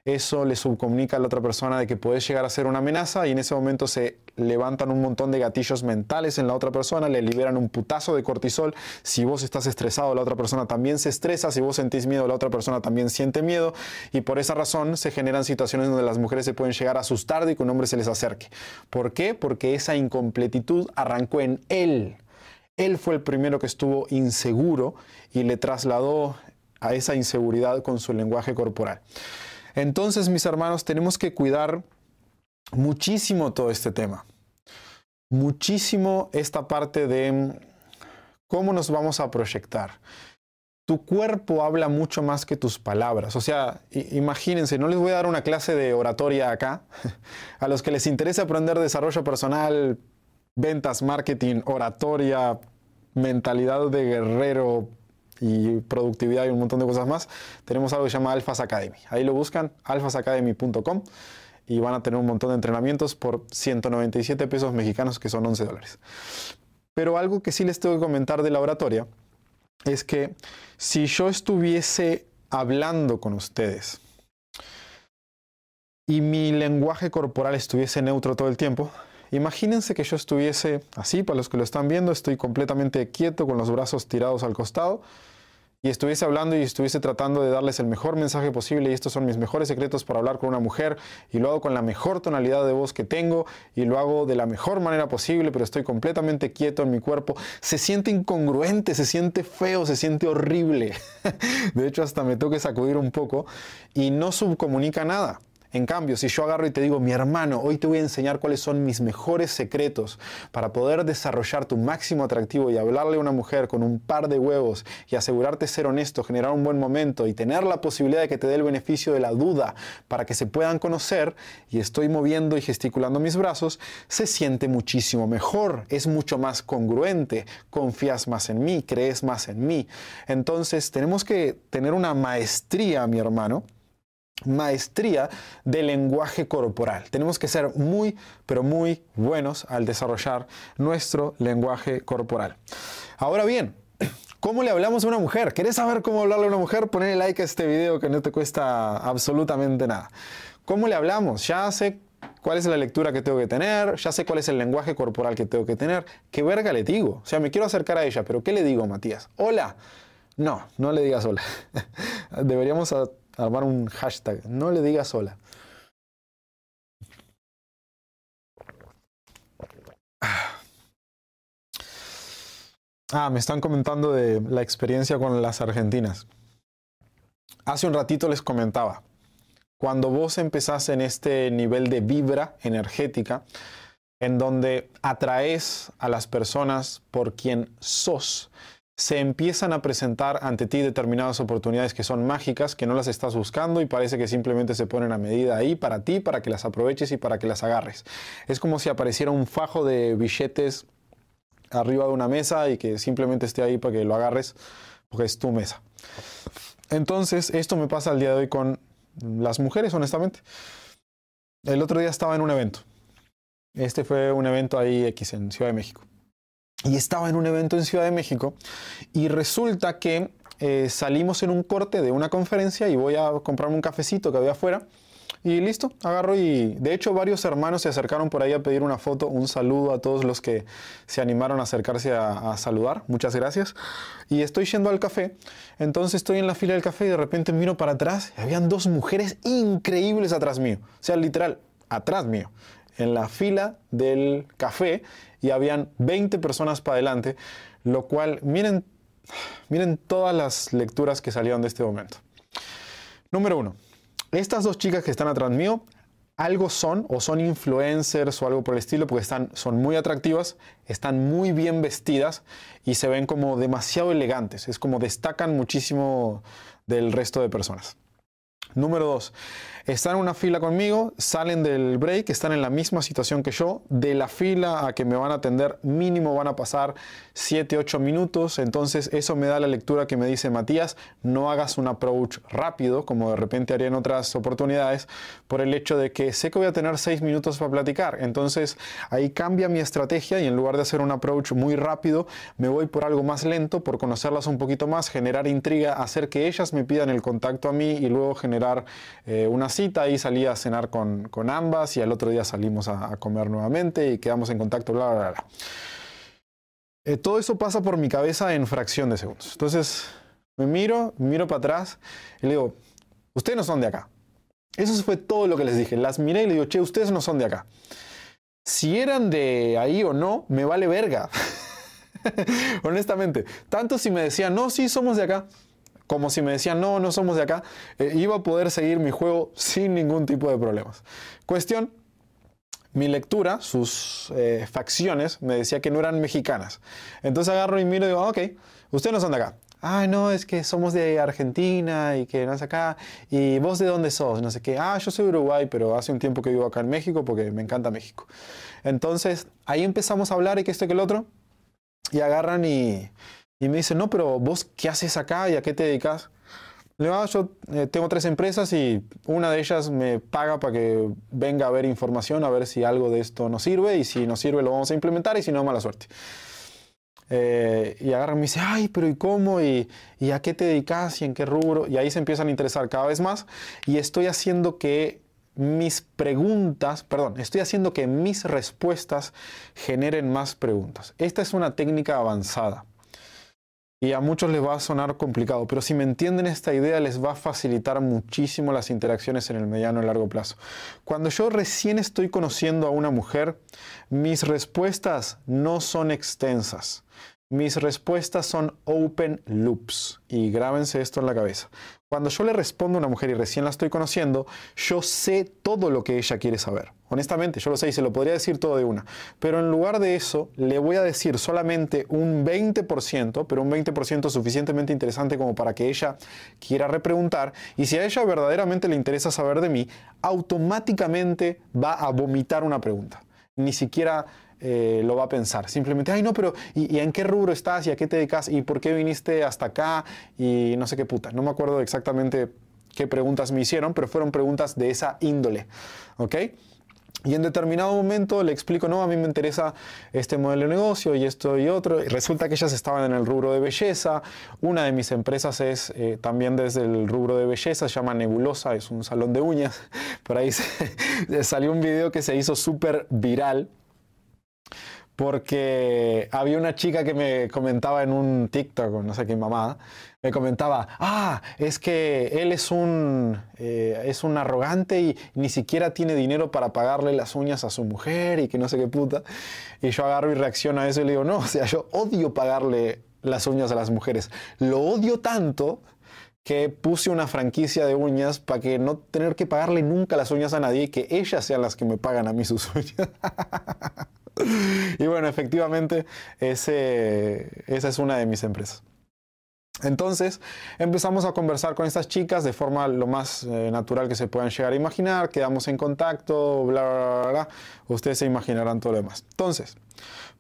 eso le subcomunica a la otra persona de que puedes llegar a ser una amenaza y en ese momento se levantan un montón de gatillos mentales en la otra persona, le liberan un putazo de cortisol. Si vos estás estresado, la otra persona también se estresa. Si vos sentís miedo, la otra persona también siente miedo. Y por esa razón se generan situaciones donde las mujeres se pueden llegar a asustar de que un hombre se les acerque. ¿Por qué? Porque esa incompletitud arrancó en él. Él fue el primero que estuvo inseguro y le trasladó a esa inseguridad con su lenguaje corporal. Entonces, mis hermanos, tenemos que cuidar muchísimo todo este tema. Muchísimo esta parte de mm, cómo nos vamos a proyectar. Tu cuerpo habla mucho más que tus palabras. O sea, imagínense, no les voy a dar una clase de oratoria acá. A los que les interesa aprender desarrollo personal, ventas, marketing, oratoria, mentalidad de guerrero, y productividad y un montón de cosas más, tenemos algo que se llama Alphas Academy. Ahí lo buscan, alphasacademy.com y van a tener un montón de entrenamientos por 197 pesos mexicanos, que son 11 dólares. Pero algo que sí les tengo que comentar de la oratoria es que si yo estuviese hablando con ustedes y mi lenguaje corporal estuviese neutro todo el tiempo, imagínense que yo estuviese así, para los que lo están viendo, estoy completamente quieto con los brazos tirados al costado y estuviese hablando y estuviese tratando de darles el mejor mensaje posible y estos son mis mejores secretos para hablar con una mujer y lo hago con la mejor tonalidad de voz que tengo y lo hago de la mejor manera posible, pero estoy completamente quieto en mi cuerpo, se siente incongruente, se siente feo, se siente horrible. De hecho, hasta me toque sacudir un poco y no subcomunica nada. En cambio, si yo agarro y te digo, mi hermano, hoy te voy a enseñar cuáles son mis mejores secretos para poder desarrollar tu máximo atractivo y hablarle a una mujer con un par de huevos y asegurarte ser honesto, generar un buen momento y tener la posibilidad de que te dé el beneficio de la duda para que se puedan conocer y estoy moviendo y gesticulando mis brazos, se siente muchísimo mejor, es mucho más congruente, confías más en mí, crees más en mí. Entonces tenemos que tener una maestría, mi hermano, maestría del lenguaje corporal. Tenemos que ser muy, pero muy buenos al desarrollar nuestro lenguaje corporal. Ahora bien, ¿cómo le hablamos a una mujer? ¿Querés saber cómo hablarle a una mujer? Ponle like a este video que no te cuesta absolutamente nada. ¿Cómo le hablamos? Ya sé cuál es la lectura que tengo que tener, ya sé cuál es el lenguaje corporal que tengo que tener. ¿Qué verga le digo? O sea, me quiero acercar a ella, pero ¿qué le digo, Matías? Hola. No, no le digas hola. Deberíamos armar un hashtag. No le digas sola. Ah, me están comentando de la experiencia con las argentinas. Hace un ratito les comentaba, cuando vos empezás en este nivel de vibra energética, en donde atraes a las personas por quien sos, se empiezan a presentar ante ti determinadas oportunidades que son mágicas, que no las estás buscando y parece que simplemente se ponen a medida ahí para ti, para que las aproveches y para que las agarres. Es como si apareciera un fajo de billetes arriba de una mesa y que simplemente esté ahí para que lo agarres porque es tu mesa. Entonces, esto me pasa al día de hoy con las mujeres, honestamente. El otro día estaba en un evento. Este fue un evento ahí X en Ciudad de México y estaba en un evento en Ciudad de México y resulta que eh, salimos en un corte de una conferencia y voy a comprarme un cafecito que había afuera y listo, agarro y de hecho varios hermanos se acercaron por ahí a pedir una foto, un saludo a todos los que se animaron a acercarse a, a saludar, muchas gracias. Y estoy yendo al café, entonces estoy en la fila del café y de repente miro para atrás y habían dos mujeres increíbles atrás mío, o sea, literal, atrás mío en la fila del café y habían 20 personas para adelante, lo cual, miren, miren todas las lecturas que salieron de este momento. Número uno, estas dos chicas que están atrás mío, algo son, o son influencers o algo por el estilo, porque están, son muy atractivas, están muy bien vestidas y se ven como demasiado elegantes, es como destacan muchísimo del resto de personas. Número dos, están en una fila conmigo, salen del break, están en la misma situación que yo. De la fila a que me van a atender, mínimo van a pasar 7, 8 minutos. Entonces, eso me da la lectura que me dice Matías: no hagas un approach rápido, como de repente haría en otras oportunidades, por el hecho de que sé que voy a tener 6 minutos para platicar. Entonces, ahí cambia mi estrategia y en lugar de hacer un approach muy rápido, me voy por algo más lento, por conocerlas un poquito más, generar intriga, hacer que ellas me pidan el contacto a mí y luego generar eh, una cita y salí a cenar con, ambas y al otro día salimos a, comer nuevamente y quedamos en contacto, bla, bla, bla. Eh, todo eso pasa por mi cabeza en fracción de segundos. Entonces me miro, miro para atrás y le digo, ustedes no son de acá. Eso fue todo lo que les dije. Las miré y le digo, che, ustedes no son de acá. Si eran de ahí o no, me vale verga. Honestamente, tanto si me decían, no, sí, somos de acá como si me decían, no, no somos de acá, eh, iba a poder seguir mi juego sin ningún tipo de problemas. Cuestión, mi lectura, sus eh, facciones, me decía que no eran mexicanas. Entonces agarro y miro y digo, ah, ok, ustedes no son de acá. Ah, no, es que somos de Argentina y que no es acá. ¿Y vos de dónde sos? No sé qué. Ah, yo soy de Uruguay, pero hace un tiempo que vivo acá en México porque me encanta México. Entonces, ahí empezamos a hablar y que esto y que el otro. Y agarran y, y me dice, no, pero vos, ¿qué haces acá y a qué te dedicas? Le digo, ah, yo eh, tengo tres empresas y una de ellas me paga para que venga a ver información, a ver si algo de esto nos sirve y si nos sirve lo vamos a implementar y si no, mala suerte. eh, y agarra y me dice, ay, pero ¿y cómo? ¿Y, ¿Y a qué te dedicas? ¿Y en qué rubro? Y ahí se empiezan a interesar cada vez más y estoy haciendo que mis preguntas, perdón, estoy haciendo que mis respuestas generen más preguntas. Esta es una técnica avanzada. Y a muchos les va a sonar complicado, pero si me entienden esta idea les va a facilitar muchísimo las interacciones en el mediano y largo plazo. Cuando yo recién estoy conociendo a una mujer, mis respuestas no son extensas. Mis respuestas son open loops y grábense esto en la cabeza. Cuando yo le respondo a una mujer y recién la estoy conociendo, yo sé todo lo que ella quiere saber. Honestamente, yo lo sé y se lo podría decir todo de una. Pero en lugar de eso, le voy a decir solamente un 20%, pero un 20% suficientemente interesante como para que ella quiera repreguntar. Y si a ella verdaderamente le interesa saber de mí, automáticamente va a vomitar una pregunta. Ni siquiera eh, lo va a pensar. Simplemente, ay, no, pero ¿y, en qué rubro estás? ¿Y a qué te dedicas? ¿Y por qué viniste hasta acá? Y no sé qué puta. No me acuerdo exactamente qué preguntas me hicieron, pero fueron preguntas de esa índole. ¿Ok? Y en determinado momento le explico, no, a mí me interesa este modelo de negocio y esto y otro. Y resulta que ellas estaban en el rubro de belleza. Una de mis empresas es eh, también desde el rubro de belleza, se llama Nebulosa, es un salón de uñas. Por ahí salió un video que se hizo súper viral porque había una chica que me comentaba en un TikTok, no sé qué mamá, me comentaba, ah, es que él es un, eh, es un arrogante y ni siquiera tiene dinero para pagarle las uñas a su mujer y que no sé qué puta. Y yo agarro y reacciono a eso y le digo, no, o sea, yo odio pagarle las uñas a las mujeres. Lo odio tanto que puse una franquicia de uñas para que no tener que pagarle nunca las uñas a nadie y que ellas sean las que me pagan a mí sus uñas. y bueno, efectivamente, ese, esa es una de mis empresas. Entonces empezamos a conversar con estas chicas de forma lo más eh, natural que se puedan llegar a imaginar, quedamos en contacto, bla, bla, bla, bla, ustedes se imaginarán todo lo demás. Entonces,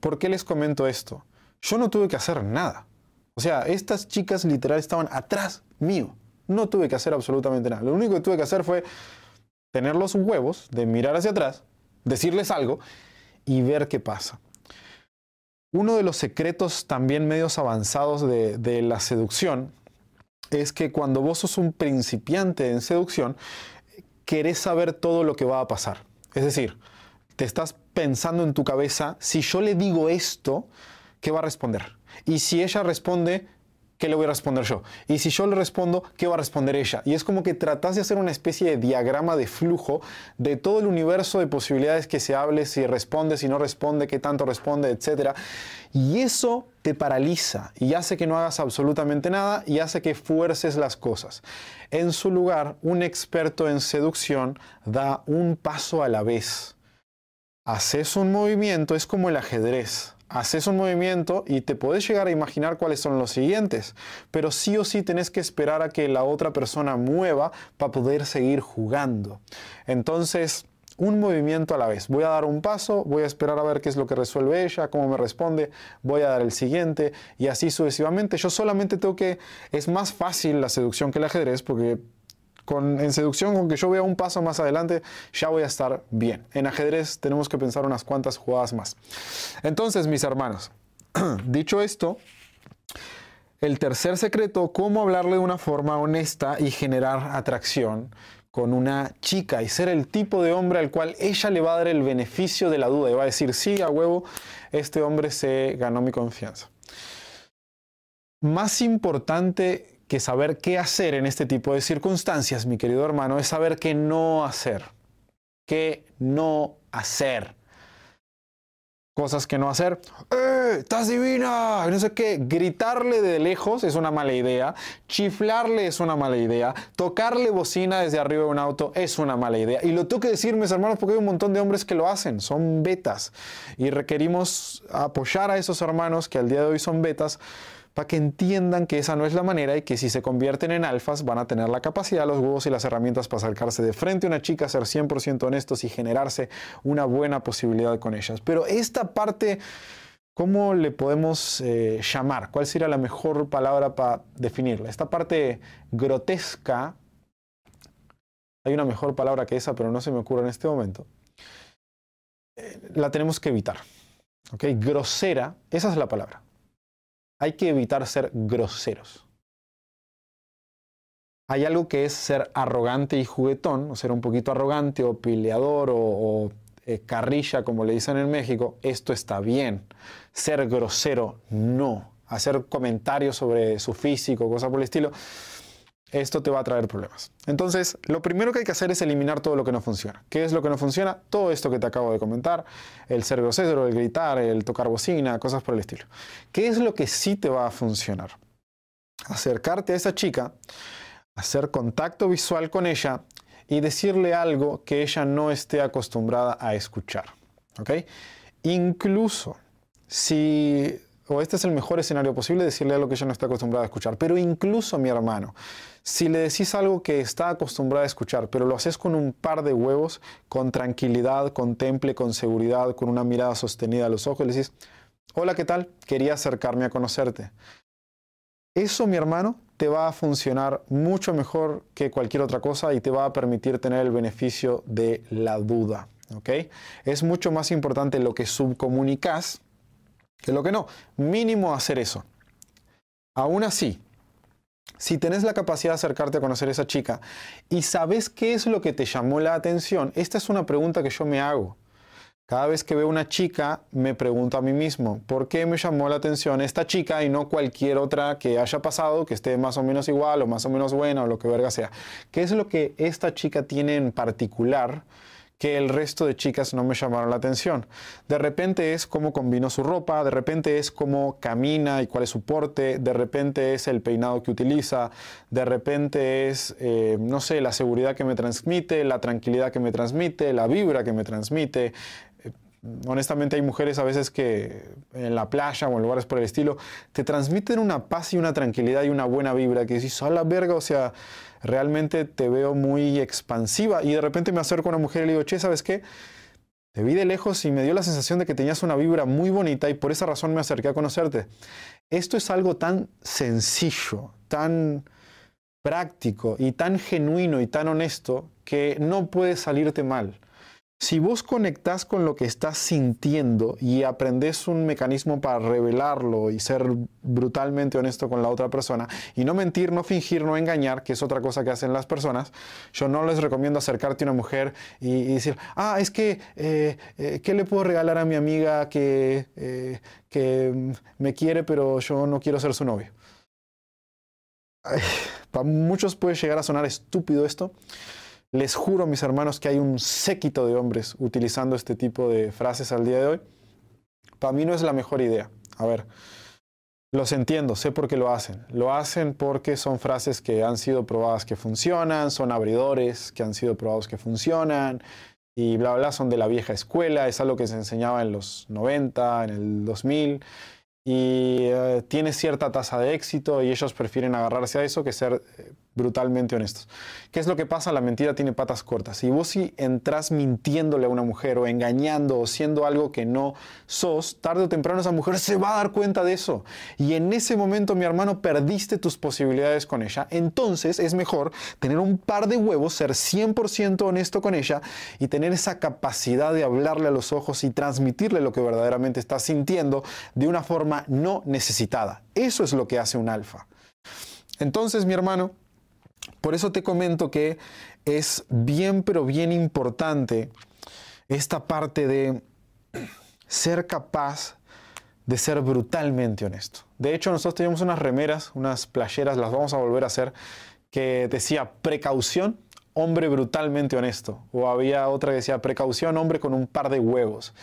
¿por qué les comento esto? Yo no tuve que hacer nada. O sea, estas chicas literal estaban atrás mío. No tuve que hacer absolutamente nada. Lo único que tuve que hacer fue tener los huevos de mirar hacia atrás, decirles algo y ver qué pasa. Uno de los secretos también medios avanzados de, la seducción es que cuando vos sos un principiante en seducción, querés saber todo lo que va a pasar. Es decir, te estás pensando en tu cabeza, si yo le digo esto, ¿qué va a responder? Y si ella responde, ¿qué le voy a responder yo? Y si yo le respondo, ¿qué va a responder ella? Y es como que tratas de hacer una especie de diagrama de flujo de todo el universo de posibilidades que se hable, si responde, si no responde, qué tanto responde, etc. Y eso te paraliza y hace que no hagas absolutamente nada y hace que fuerces las cosas. En su lugar, un experto en seducción da un paso a la vez. Haces un movimiento, es como el ajedrez haces un movimiento y te puedes llegar a imaginar cuáles son los siguientes, pero sí o sí tenés que esperar a que la otra persona mueva para poder seguir jugando. Entonces, un movimiento a la vez. Voy a dar un paso, voy a esperar a ver qué es lo que resuelve ella, cómo me responde, voy a dar el siguiente y así sucesivamente. Yo solamente tengo que, es más fácil la seducción que el ajedrez porque en seducción, con que yo vea un paso más adelante, ya voy a estar bien. En ajedrez tenemos que pensar unas cuantas jugadas más. Entonces, mis hermanos, dicho esto, el tercer secreto, cómo hablarle de una forma honesta y generar atracción con una chica y ser el tipo de hombre al cual ella le va a dar el beneficio de la duda y va a decir, sí, a huevo, este hombre se ganó mi confianza. Más importante que saber qué hacer en este tipo de circunstancias, mi querido hermano, es saber qué no hacer. ¿Qué no hacer? Cosas que no hacer. ¡Eh! ¡Estás divina! No sé qué. Gritarle de lejos es una mala idea. Chiflarle es una mala idea. Tocarle bocina desde arriba de un auto es una mala idea. Y lo tengo que decir, mis hermanos, porque hay un montón de hombres que lo hacen. Son betas. Y requerimos apoyar a esos hermanos que al día de hoy son betas para que entiendan que esa no es la manera y que si se convierten en alfas van a tener la capacidad, los huevos y las herramientas para acercarse de frente a una chica, ser 100% honestos y generarse una buena posibilidad con ellas. Pero esta parte, ¿cómo le podemos eh, llamar? ¿Cuál sería la mejor palabra para definirla? Esta parte grotesca, hay una mejor palabra que esa, pero no se me ocurre en este momento, eh, la tenemos que evitar. ¿ok? Grosera, esa es la palabra hay que evitar ser groseros. Hay algo que es ser arrogante y juguetón, o ser un poquito arrogante o peleador o, eh, carrilla, como le dicen en México. Esto está bien. Ser grosero, no. Hacer comentarios sobre su físico, cosas por el estilo esto te va a traer problemas. Entonces, lo primero que hay que hacer es eliminar todo lo que no funciona. ¿Qué es lo que no funciona? Todo esto que te acabo de comentar, el ser grosero, el gritar, el tocar bocina, cosas por el estilo. ¿Qué es lo que sí te va a funcionar? Acercarte a esa chica, hacer contacto visual con ella y decirle algo que ella no esté acostumbrada a escuchar. ¿Ok? Incluso si o este es el mejor escenario posible, decirle algo que ella no está acostumbrada a escuchar. Pero incluso mi hermano, si le decís algo que está acostumbrada a escuchar, pero lo haces con un par de huevos, con tranquilidad, con temple, con seguridad, con una mirada sostenida a los ojos, le decís, hola, ¿qué tal? Quería acercarme a conocerte. Eso, mi hermano, te va a funcionar mucho mejor que cualquier otra cosa y te va a permitir tener el beneficio de la duda. ¿ok? Es mucho más importante lo que subcomunicas que lo que no. Mínimo hacer eso. Aún así, si tenés la capacidad de acercarte a conocer a esa chica y sabes qué es lo que te llamó la atención, esta es una pregunta que yo me hago. Cada vez que veo una chica, me pregunto a mí mismo, ¿por qué me llamó la atención esta chica y no cualquier otra que haya pasado, que esté más o menos igual o más o menos buena o lo que verga sea? ¿Qué es lo que esta chica tiene en particular que el resto de chicas no me llamaron la atención. De repente es cómo combinó su ropa, de repente es cómo camina y cuál es su porte, de repente es el peinado que utiliza, de repente es, eh, no sé, la seguridad que me transmite, la tranquilidad que me transmite, la vibra que me transmite, honestamente hay mujeres a veces que en la playa o en lugares por el estilo te transmiten una paz y una tranquilidad y una buena vibra que dices, a la verga, o sea, realmente te veo muy expansiva y de repente me acerco a una mujer y le digo, che, ¿sabes qué? Te vi de lejos y me dio la sensación de que tenías una vibra muy bonita y por esa razón me acerqué a conocerte. Esto es algo tan sencillo, tan práctico y tan genuino y tan honesto que no puede salirte mal. Si vos conectás con lo que estás sintiendo y aprendes un mecanismo para revelarlo y ser brutalmente honesto con la otra persona y no mentir, no fingir, no engañar, que es otra cosa que hacen las personas, yo no les recomiendo acercarte a una mujer y, decir, ah, es que, eh, eh, ¿qué le puedo regalar a mi amiga que, eh, que me quiere pero yo no quiero ser su novio? para muchos puede llegar a sonar estúpido esto. Les juro, mis hermanos, que hay un séquito de hombres utilizando este tipo de frases al día de hoy. Para mí no es la mejor idea. A ver, los entiendo, sé por qué lo hacen. Lo hacen porque son frases que han sido probadas que funcionan, son abridores que han sido probados que funcionan y bla, bla, son de la vieja escuela, es algo que se enseñaba en los 90, en el 2000 y eh, tiene cierta tasa de éxito y ellos prefieren agarrarse a eso que ser eh, brutalmente honestos. ¿Qué es lo que pasa? La mentira tiene patas cortas. Si vos si entras mintiéndole a una mujer o engañando o siendo algo que no sos, tarde o temprano esa mujer se va a dar cuenta de eso. Y en ese momento, mi hermano, perdiste tus posibilidades con ella. Entonces es mejor tener un par de huevos, ser 100% honesto con ella y tener esa capacidad de hablarle a los ojos y transmitirle lo que verdaderamente estás sintiendo de una forma no necesitada. Eso es lo que hace un alfa. Entonces, mi hermano, por eso te comento que es bien, pero bien importante esta parte de ser capaz de ser brutalmente honesto. De hecho, nosotros teníamos unas remeras, unas playeras, las vamos a volver a hacer, que decía precaución, hombre brutalmente honesto. O había otra que decía precaución, hombre con un par de huevos.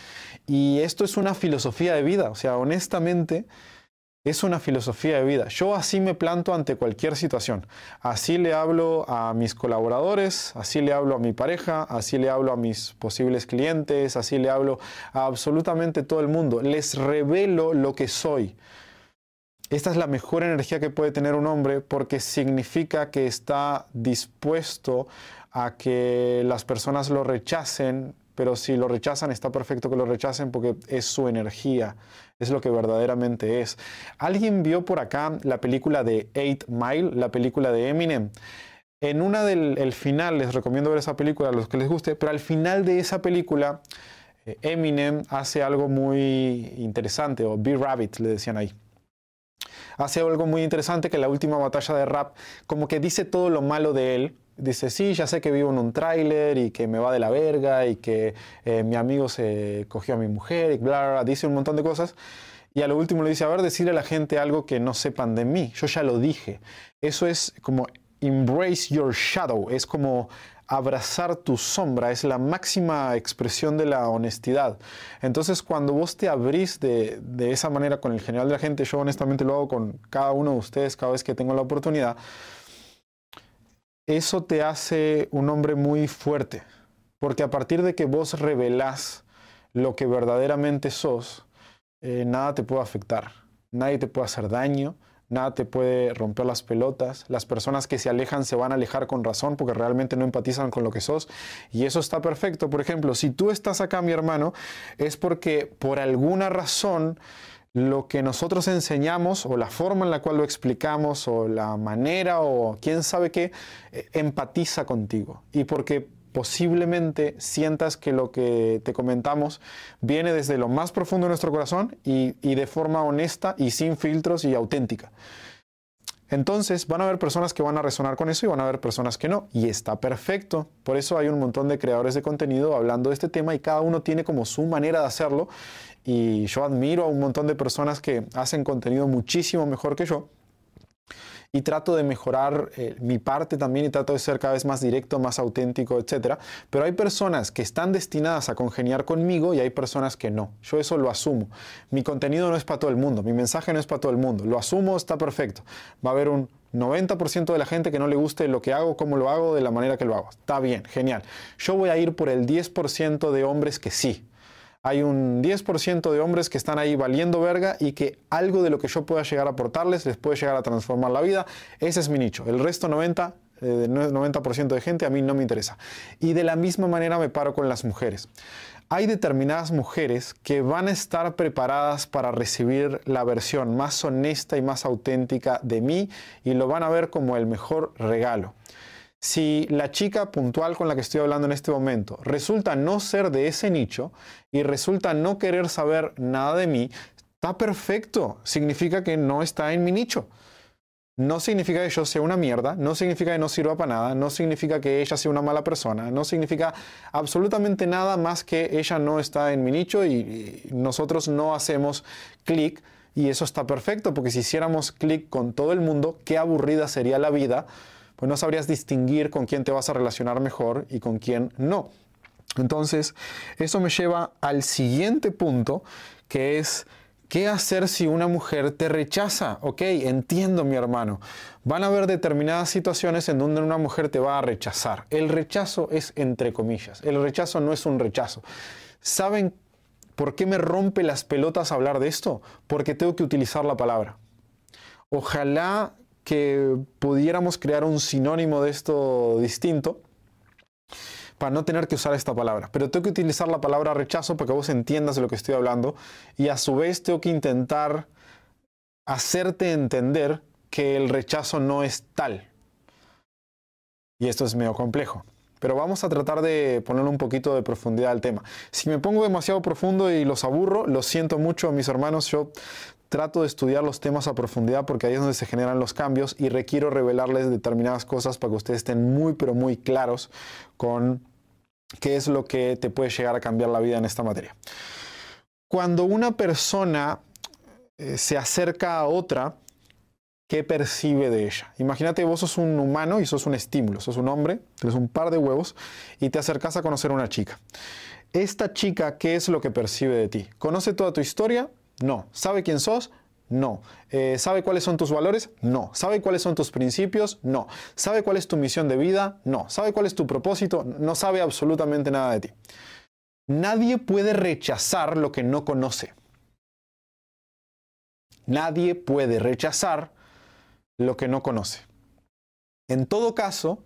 Y esto es una filosofía de vida. O sea, honestamente, es una filosofía de vida. Yo así me planto ante cualquier situación. Así le hablo a mis colaboradores, así le hablo a mi pareja, así le hablo a mis posibles clientes, así le hablo a absolutamente todo el mundo. Les revelo lo que soy. Esta es la mejor energía que puede tener un hombre porque significa que está dispuesto a que las personas lo rechacen, pero si lo rechazan está perfecto que lo rechacen porque es su energía es lo que verdaderamente es. ¿Alguien vio por acá la película de Eight Mile, la película de Eminem? En una del final, les recomiendo ver esa película a los que les guste, pero al final de esa película, eh, Eminem hace algo muy interesante, o Be Rabbit le decían ahí. hace algo muy interesante que la última batalla de rap, como que dice todo lo malo de él. Dice, sí, ya sé que vivo en un tráiler y que me va de la verga y que eh, mi amigo se cogió a mi mujer y bla, dice un montón de cosas. Y a lo último le dice, a ver, decirle a la gente algo que no sepan de mí. Yo ya lo dije. Eso es como embrace your shadow. Es como abrazar tu sombra. Es la máxima expresión de la honestidad. Entonces, cuando vos te abrís de, de esa manera con el general de la gente, yo honestamente lo hago con cada uno de ustedes cada vez que tengo la oportunidad, eso te hace un hombre muy fuerte. Porque a partir de que vos revelás lo que verdaderamente sos, eh, nada te puede afectar, nadie te puede hacer daño, nada te puede romper las pelotas, las personas que se alejan se van a alejar con razón porque realmente no empatizan con lo que sos y eso está perfecto. Por ejemplo, si tú estás acá, mi hermano, es porque por alguna razón lo que nosotros enseñamos o la forma en la cual lo explicamos o la manera o quién sabe qué, eh, empatiza contigo. Y porque posiblemente sientas que lo que te comentamos viene desde lo más profundo de nuestro corazón y, de forma honesta y sin filtros y auténtica. Entonces van a haber personas que van a resonar con eso y van a haber personas que no. Y está perfecto. Por eso hay un montón de creadores de contenido hablando de este tema y cada uno tiene como su manera de hacerlo. Y yo admiro a un montón de personas que hacen contenido muchísimo mejor que yo y trato de mejorar eh, mi parte también y trato de ser cada vez más directo, más auténtico, etc. Pero hay personas que están destinadas a congeniar conmigo y hay personas que no. Yo eso lo asumo. Mi contenido no es para todo el mundo, mi mensaje no es para todo el mundo. Lo asumo, está perfecto. Va a haber un 90% de la gente que no le guste lo que hago, cómo lo hago, de la manera que lo hago. Está bien, genial. Yo voy a ir por el 10% de hombres que sí hay un 10% de hombres que están ahí valiendo verga y que algo de lo que yo pueda llegar a aportarles les puede llegar a transformar la vida. Ese es mi nicho. El resto 90, 90% eh, de gente a mí no me interesa. Y de la misma manera me paro con las mujeres. Hay determinadas mujeres que van a estar preparadas para recibir la versión más honesta y más auténtica de mí y lo van a ver como el mejor regalo. Si la chica puntual con la que estoy hablando en este momento resulta no ser de ese nicho y resulta no querer saber nada de mí, está perfecto. Significa que no está en mi nicho. No significa que yo sea una mierda, no significa que no sirva para nada, no significa que ella sea una mala persona, no significa absolutamente nada más que ella no está en mi nicho y, nosotros no hacemos clic y eso está perfecto porque si hiciéramos clic con todo el mundo, qué aburrida sería la vida pues no sabrías distinguir con quién te vas a relacionar mejor y con quién no. Entonces, eso me lleva al siguiente punto, que es ¿Qué hacer si una mujer te rechaza? Ok, entiendo mi hermano. Van a haber determinadas situaciones en donde una mujer te va a rechazar. El rechazo es entre comillas. El rechazo no es un rechazo. ¿Saben por qué me rompe las pelotas hablar de esto? Porque tengo que utilizar la palabra. Ojalá que pudiéramos crear un sinónimo de esto distinto para no tener que usar esta palabra. Pero tengo que utilizar la palabra rechazo para que vos entiendas de lo que estoy hablando y a su vez tengo que intentar hacerte entender que el rechazo no es tal. Y esto es medio complejo. Pero vamos a tratar de poner un poquito de profundidad al tema. Si me pongo demasiado profundo y los aburro, lo siento mucho, mis hermanos. Yo trato de estudiar los temas a profundidad porque ahí es donde se generan los cambios y requiero revelarles determinadas cosas para que ustedes estén muy, pero muy claros con qué es lo que te puede llegar a cambiar la vida en esta materia. Cuando una persona eh, se acerca a otra, ¿qué percibe de ella? Imagínate, vos sos un humano y sos un estímulo, sos un hombre, tienes un par de huevos y te acercas a conocer a una chica. Esta chica, ¿qué es lo que percibe de ti? ¿Conoce toda tu historia? No. ¿Sabe quién sos? No. Eh, ¿Sabe cuáles son tus valores? No. ¿Sabe cuáles son tus principios? No. ¿Sabe cuál es tu misión de vida? No. ¿Sabe cuál es tu propósito? No sabe absolutamente nada de ti. Nadie puede rechazar lo que no conoce. Nadie puede rechazar lo que no conoce. En todo caso,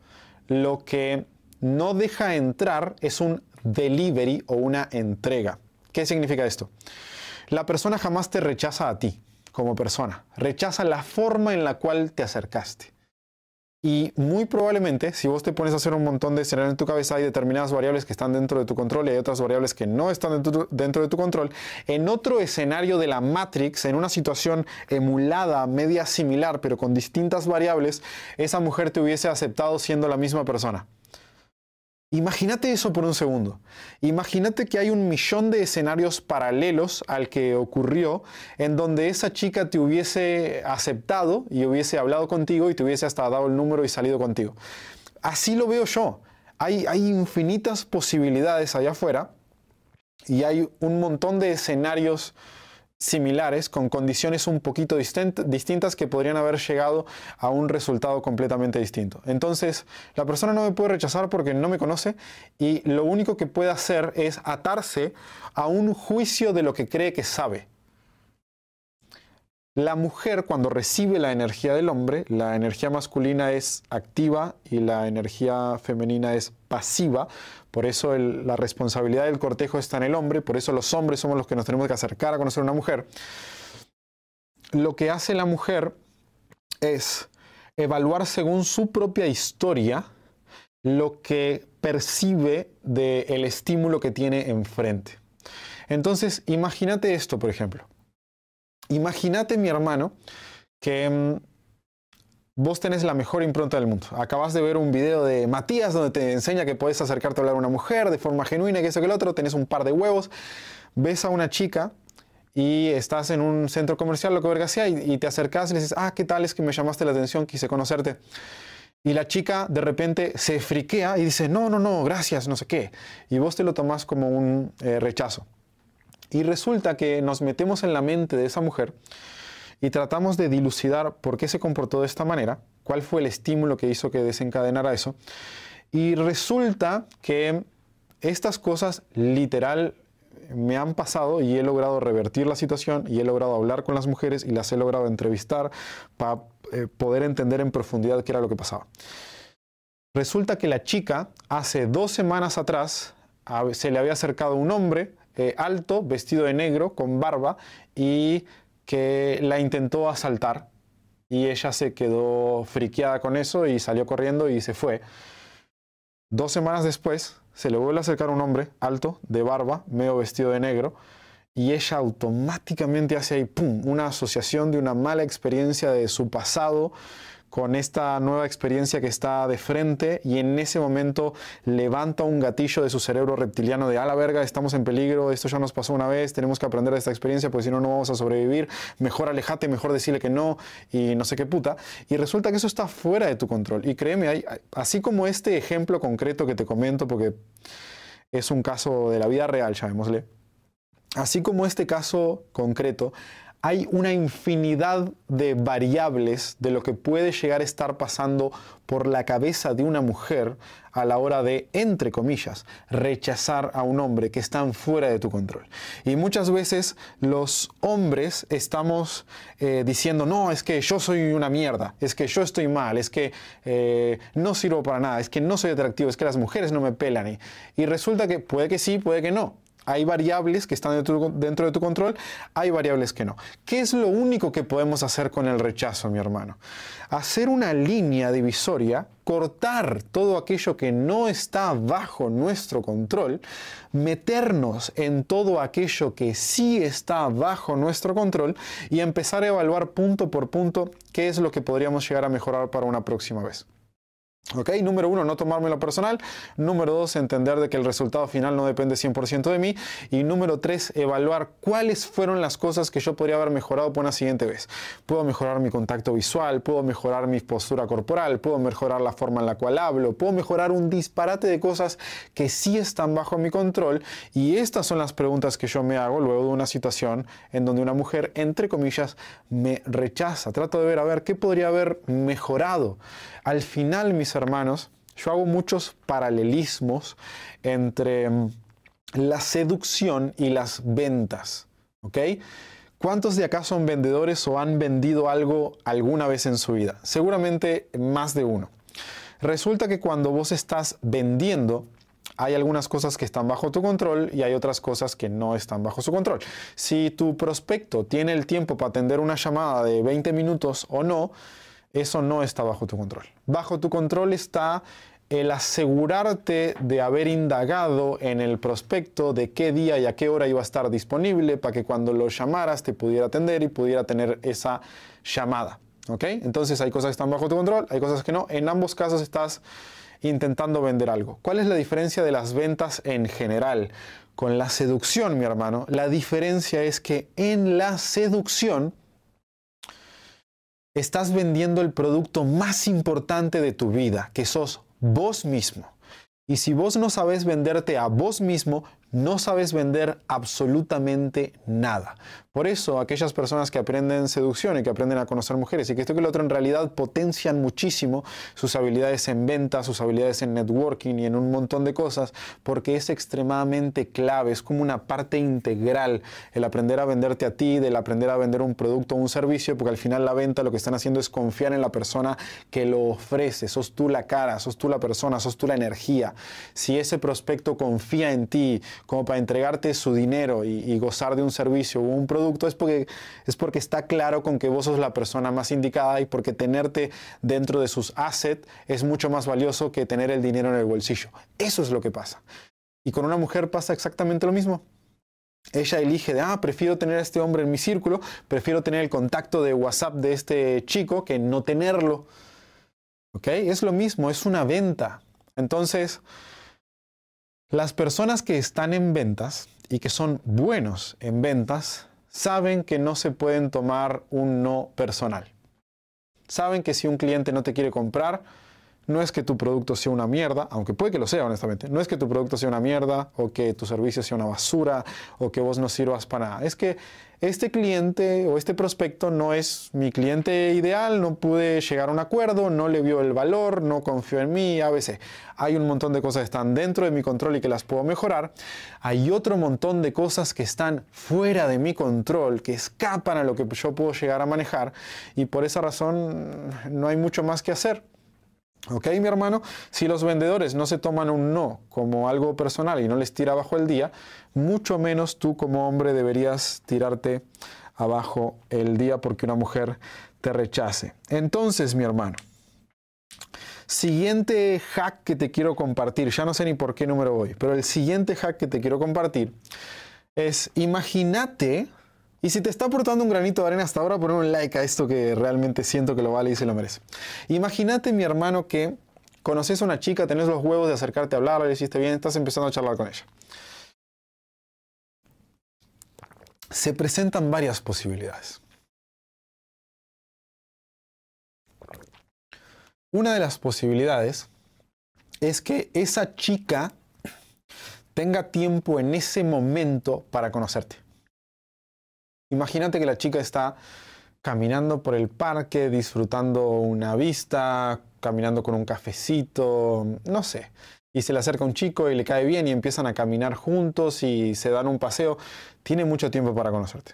lo que no deja entrar es un delivery o una entrega. ¿Qué significa esto? La persona jamás te rechaza a ti como persona, rechaza la forma en la cual te acercaste. Y muy probablemente, si vos te pones a hacer un montón de escenarios en tu cabeza, hay determinadas variables que están dentro de tu control y hay otras variables que no están dentro, de tu control. En otro escenario de la Matrix, en una situación emulada, media similar, pero con distintas variables, esa mujer te hubiese aceptado siendo la misma persona. Imagínate eso por un segundo. Imagínate que hay un millón de escenarios paralelos al que ocurrió en donde esa chica te hubiese aceptado y hubiese hablado contigo y te hubiese hasta dado el número y salido contigo. Así lo veo yo. Hay, hay infinitas posibilidades allá afuera y hay un montón de escenarios similares, con condiciones un poquito distintas que podrían haber llegado a un resultado completamente distinto. Entonces, la persona no me puede rechazar porque no me conoce y lo único que puede hacer es atarse a un juicio de lo que cree que sabe. La mujer cuando recibe la energía del hombre, la energía masculina es activa y la energía femenina es pasiva. Por eso la responsabilidad del cortejo está en el hombre, por eso los hombres somos los que nos tenemos que acercar a conocer a una mujer. Lo que hace la mujer es evaluar según su propia historia lo que percibe del estímulo que tiene enfrente. Entonces, imagínate esto, por ejemplo. Imagínate, mi hermano, que mm, vos tenés la mejor impronta del mundo. Acabas de ver un video de Matías donde te enseña que puedes acercarte a hablar a una mujer de forma genuina, que eso que el otro, tenés un par de huevos, ves a una chica y estás en un centro comercial, lo que verga sea, y, te acercas y le dices, ah, ¿qué tal? Es que me llamaste la atención, quise conocerte. Y la chica de repente se friquea y dice, no, no, no, gracias, no sé qué. Y vos te lo tomás como un eh, rechazo. Y resulta que nos metemos en la mente de esa mujer y tratamos de dilucidar por qué se comportó de esta manera, cuál fue el estímulo que hizo que desencadenara eso. Y resulta que estas cosas literal me han pasado y he logrado revertir la situación y he logrado hablar con las mujeres y las he logrado entrevistar para eh, poder entender en profundidad qué era lo que pasaba. Resulta que la chica hace dos semanas atrás se le había acercado un hombre eh, alto, vestido de negro, con barba, y que la intentó asaltar. Y ella se quedó friqueada con eso y salió corriendo y se fue. Dos semanas después, se le vuelve a acercar un hombre alto, de barba, medio vestido de negro, y ella automáticamente hace ahí, ¡pum!, una asociación de una mala experiencia de su pasado con esta nueva experiencia que está de frente y en ese momento levanta un gatillo de su cerebro reptiliano de a la verga, estamos en peligro, esto ya nos pasó una vez, tenemos que aprender de esta experiencia porque si no no vamos a sobrevivir, mejor alejate, mejor decirle que no y no sé qué puta. Y resulta que eso está fuera de tu control. Y créeme, así como este ejemplo concreto que te comento porque es un caso de la vida real, llamémosle, así como este caso concreto, hay una infinidad de variables de lo que puede llegar a estar pasando por la cabeza de una mujer a la hora de, entre comillas, rechazar a un hombre que están fuera de tu control. Y muchas veces los hombres estamos eh, diciendo, no, es que yo soy una mierda, es que yo estoy mal, es que eh, no sirvo para nada, es que no soy atractivo, es que las mujeres no me pelan. y resulta que puede que sí, puede que no. Hay variables que están dentro, de tu control, hay variables que no. ¿Qué es lo único que podemos hacer con el rechazo, mi hermano? Hacer una línea divisoria, cortar todo aquello que no está bajo nuestro control, meternos en todo aquello que sí está bajo nuestro control y empezar a evaluar punto por punto qué es lo que podríamos llegar a mejorar para una próxima vez. ¿Ok? Número uno, no tomármelo personal. Número dos, entender de que el resultado final no depende 100% de mí. Y número tres, evaluar cuáles fueron las cosas que yo podría haber mejorado por una siguiente vez. Puedo mejorar mi contacto visual, puedo mejorar mi postura corporal, puedo mejorar la forma en la cual hablo, puedo mejorar un disparate de cosas que sí están bajo mi control. Y estas son las preguntas que yo me hago luego de una situación en donde una mujer, entre comillas, me rechaza. Trato de ver a ver qué podría haber mejorado. Al final, mis hermanos, yo hago muchos paralelismos entre mm, la seducción y las ventas. ¿Ok? ¿Cuántos de acá son vendedores o han vendido algo alguna vez en su vida? Seguramente más de uno. Resulta que cuando vos estás vendiendo, hay algunas cosas que están bajo tu control y hay otras cosas que no están bajo su control. Si tu prospecto tiene el tiempo para atender una llamada de 20 minutos o no, eso no está bajo tu control. Bajo tu control está el asegurarte de haber indagado en el prospecto de qué día y a qué hora iba a estar disponible para que cuando lo llamaras te pudiera atender y pudiera tener esa llamada. ¿Ok? Entonces hay cosas que están bajo tu control, hay cosas que no. En ambos casos estás intentando vender algo. ¿Cuál es la diferencia de las ventas en general? Con la seducción, mi hermano, la diferencia es que en la seducción estás vendiendo el producto más importante de tu vida, que sos vos mismo. Y si vos no sabes venderte a vos mismo, no sabes vender absolutamente nada. Por eso aquellas personas que aprenden seducción y que aprenden a conocer mujeres y que esto que lo otro en realidad potencian muchísimo sus habilidades en venta, sus habilidades en networking y en un montón de cosas, porque es extremadamente clave, es como una parte integral el aprender a venderte a ti, del aprender a vender un producto o un servicio, porque al final la venta lo que están haciendo es confiar en la persona que lo ofrece, sos tú la cara, sos tú la persona, sos tú la energía. Si ese prospecto confía en ti, como para entregarte su dinero y, gozar de un servicio o un producto, es porque, es porque está claro con que vos sos la persona más indicada y porque tenerte dentro de sus assets es mucho más valioso que tener el dinero en el bolsillo. Eso es lo que pasa. Y con una mujer pasa exactamente lo mismo. Ella elige de, ah, prefiero tener a este hombre en mi círculo, prefiero tener el contacto de WhatsApp de este chico que no tenerlo. ¿Ok? Es lo mismo, es una venta. Entonces, las personas que están en ventas y que son buenos en ventas saben que no se pueden tomar un no personal. Saben que si un cliente no te quiere comprar, no es que tu producto sea una mierda, aunque puede que lo sea, honestamente. No es que tu producto sea una mierda o que tu servicio sea una basura o que vos no sirvas para nada. Es que este cliente o este prospecto no es mi cliente ideal, no pude llegar a un acuerdo, no le vio el valor, no confió en mí, ABC. Hay un montón de cosas que están dentro de mi control y que las puedo mejorar. Hay otro montón de cosas que están fuera de mi control, que escapan a lo que yo puedo llegar a manejar y por esa razón no hay mucho más que hacer. ¿Ok, mi hermano? Si los vendedores no se toman un no como algo personal y no les tira abajo el día, mucho menos tú como hombre deberías tirarte abajo el día porque una mujer te rechace. Entonces, mi hermano, siguiente hack que te quiero compartir, ya no sé ni por qué número voy, pero el siguiente hack que te quiero compartir es imagínate y si te está aportando un granito de arena hasta ahora, pon un like a esto que realmente siento que lo vale y se lo merece. Imagínate, mi hermano, que conoces a una chica, tenés los huevos de acercarte a hablar, le hiciste bien, estás empezando a charlar con ella. Se presentan varias posibilidades. Una de las posibilidades es que esa chica tenga tiempo en ese momento para conocerte. Imagínate que la chica está caminando por el parque, disfrutando una vista, caminando con un cafecito, no sé. Y se le acerca un chico y le cae bien y empiezan a caminar juntos y se dan un paseo. Tiene mucho tiempo para conocerte.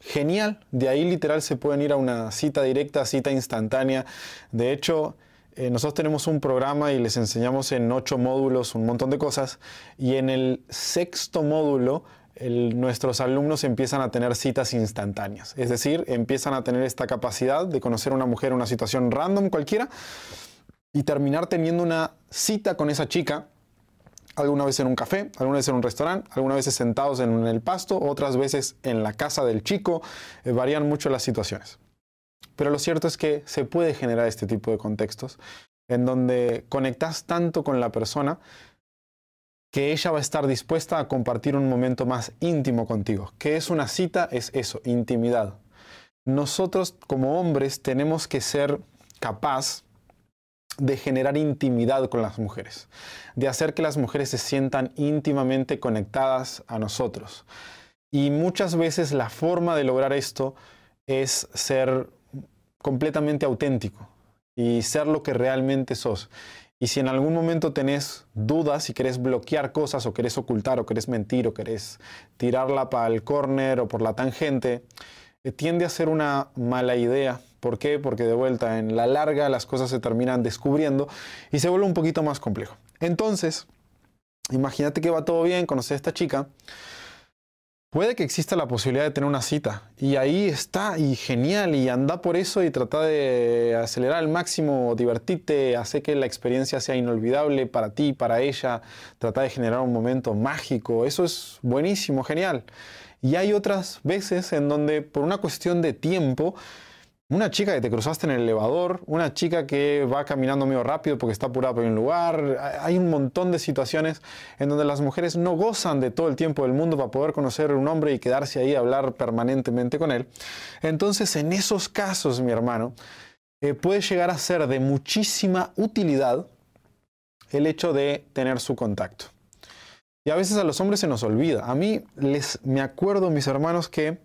Genial, de ahí literal se pueden ir a una cita directa, cita instantánea. De hecho, eh, nosotros tenemos un programa y les enseñamos en ocho módulos un montón de cosas. Y en el sexto módulo nuestros alumnos empiezan a tener citas instantáneas. Es decir, empiezan a tener esta capacidad de conocer a una mujer en una situación random cualquiera y terminar teniendo una cita con esa chica, alguna vez en un café, alguna vez en un restaurante, alguna vez sentados en el pasto, otras veces en la casa del chico, eh, varían mucho las situaciones. Pero lo cierto es que se puede generar este tipo de contextos en donde conectas tanto con la persona que ella va a estar dispuesta a compartir un momento más íntimo contigo. ¿Qué es una cita? Es eso, intimidad. Nosotros como hombres tenemos que ser capaz de generar intimidad con las mujeres, de hacer que las mujeres se sientan íntimamente conectadas a nosotros. Y muchas veces la forma de lograr esto es ser completamente auténtico y ser lo que realmente sos. Y si en algún momento tenés dudas, y querés bloquear cosas o querés ocultar o querés mentir o querés tirarla para el córner o por la tangente, eh, tiende a ser una mala idea. ¿Por qué? Porque de vuelta en la larga las cosas se terminan descubriendo y se vuelve un poquito más complejo. Entonces, imagínate que va todo bien, conoces a esta chica puede que exista la posibilidad de tener una cita. Y ahí está, y genial, y anda por eso y trata de acelerar al máximo, divertirte, hacer que la experiencia sea inolvidable para ti, para ella, trata de generar un momento mágico. Eso es buenísimo, genial. Y hay otras veces en donde por una cuestión de tiempo, una chica que te cruzaste en el elevador, una chica que va caminando medio rápido porque está apurada por un lugar. Hay un montón de situaciones en donde las mujeres no gozan de todo el tiempo del mundo para poder conocer a un hombre y quedarse ahí a hablar permanentemente con él. Entonces, en esos casos, mi hermano, eh, puede llegar a ser de muchísima utilidad el hecho de tener su contacto. Y a veces a los hombres se nos olvida. A mí les me acuerdo, mis hermanos, que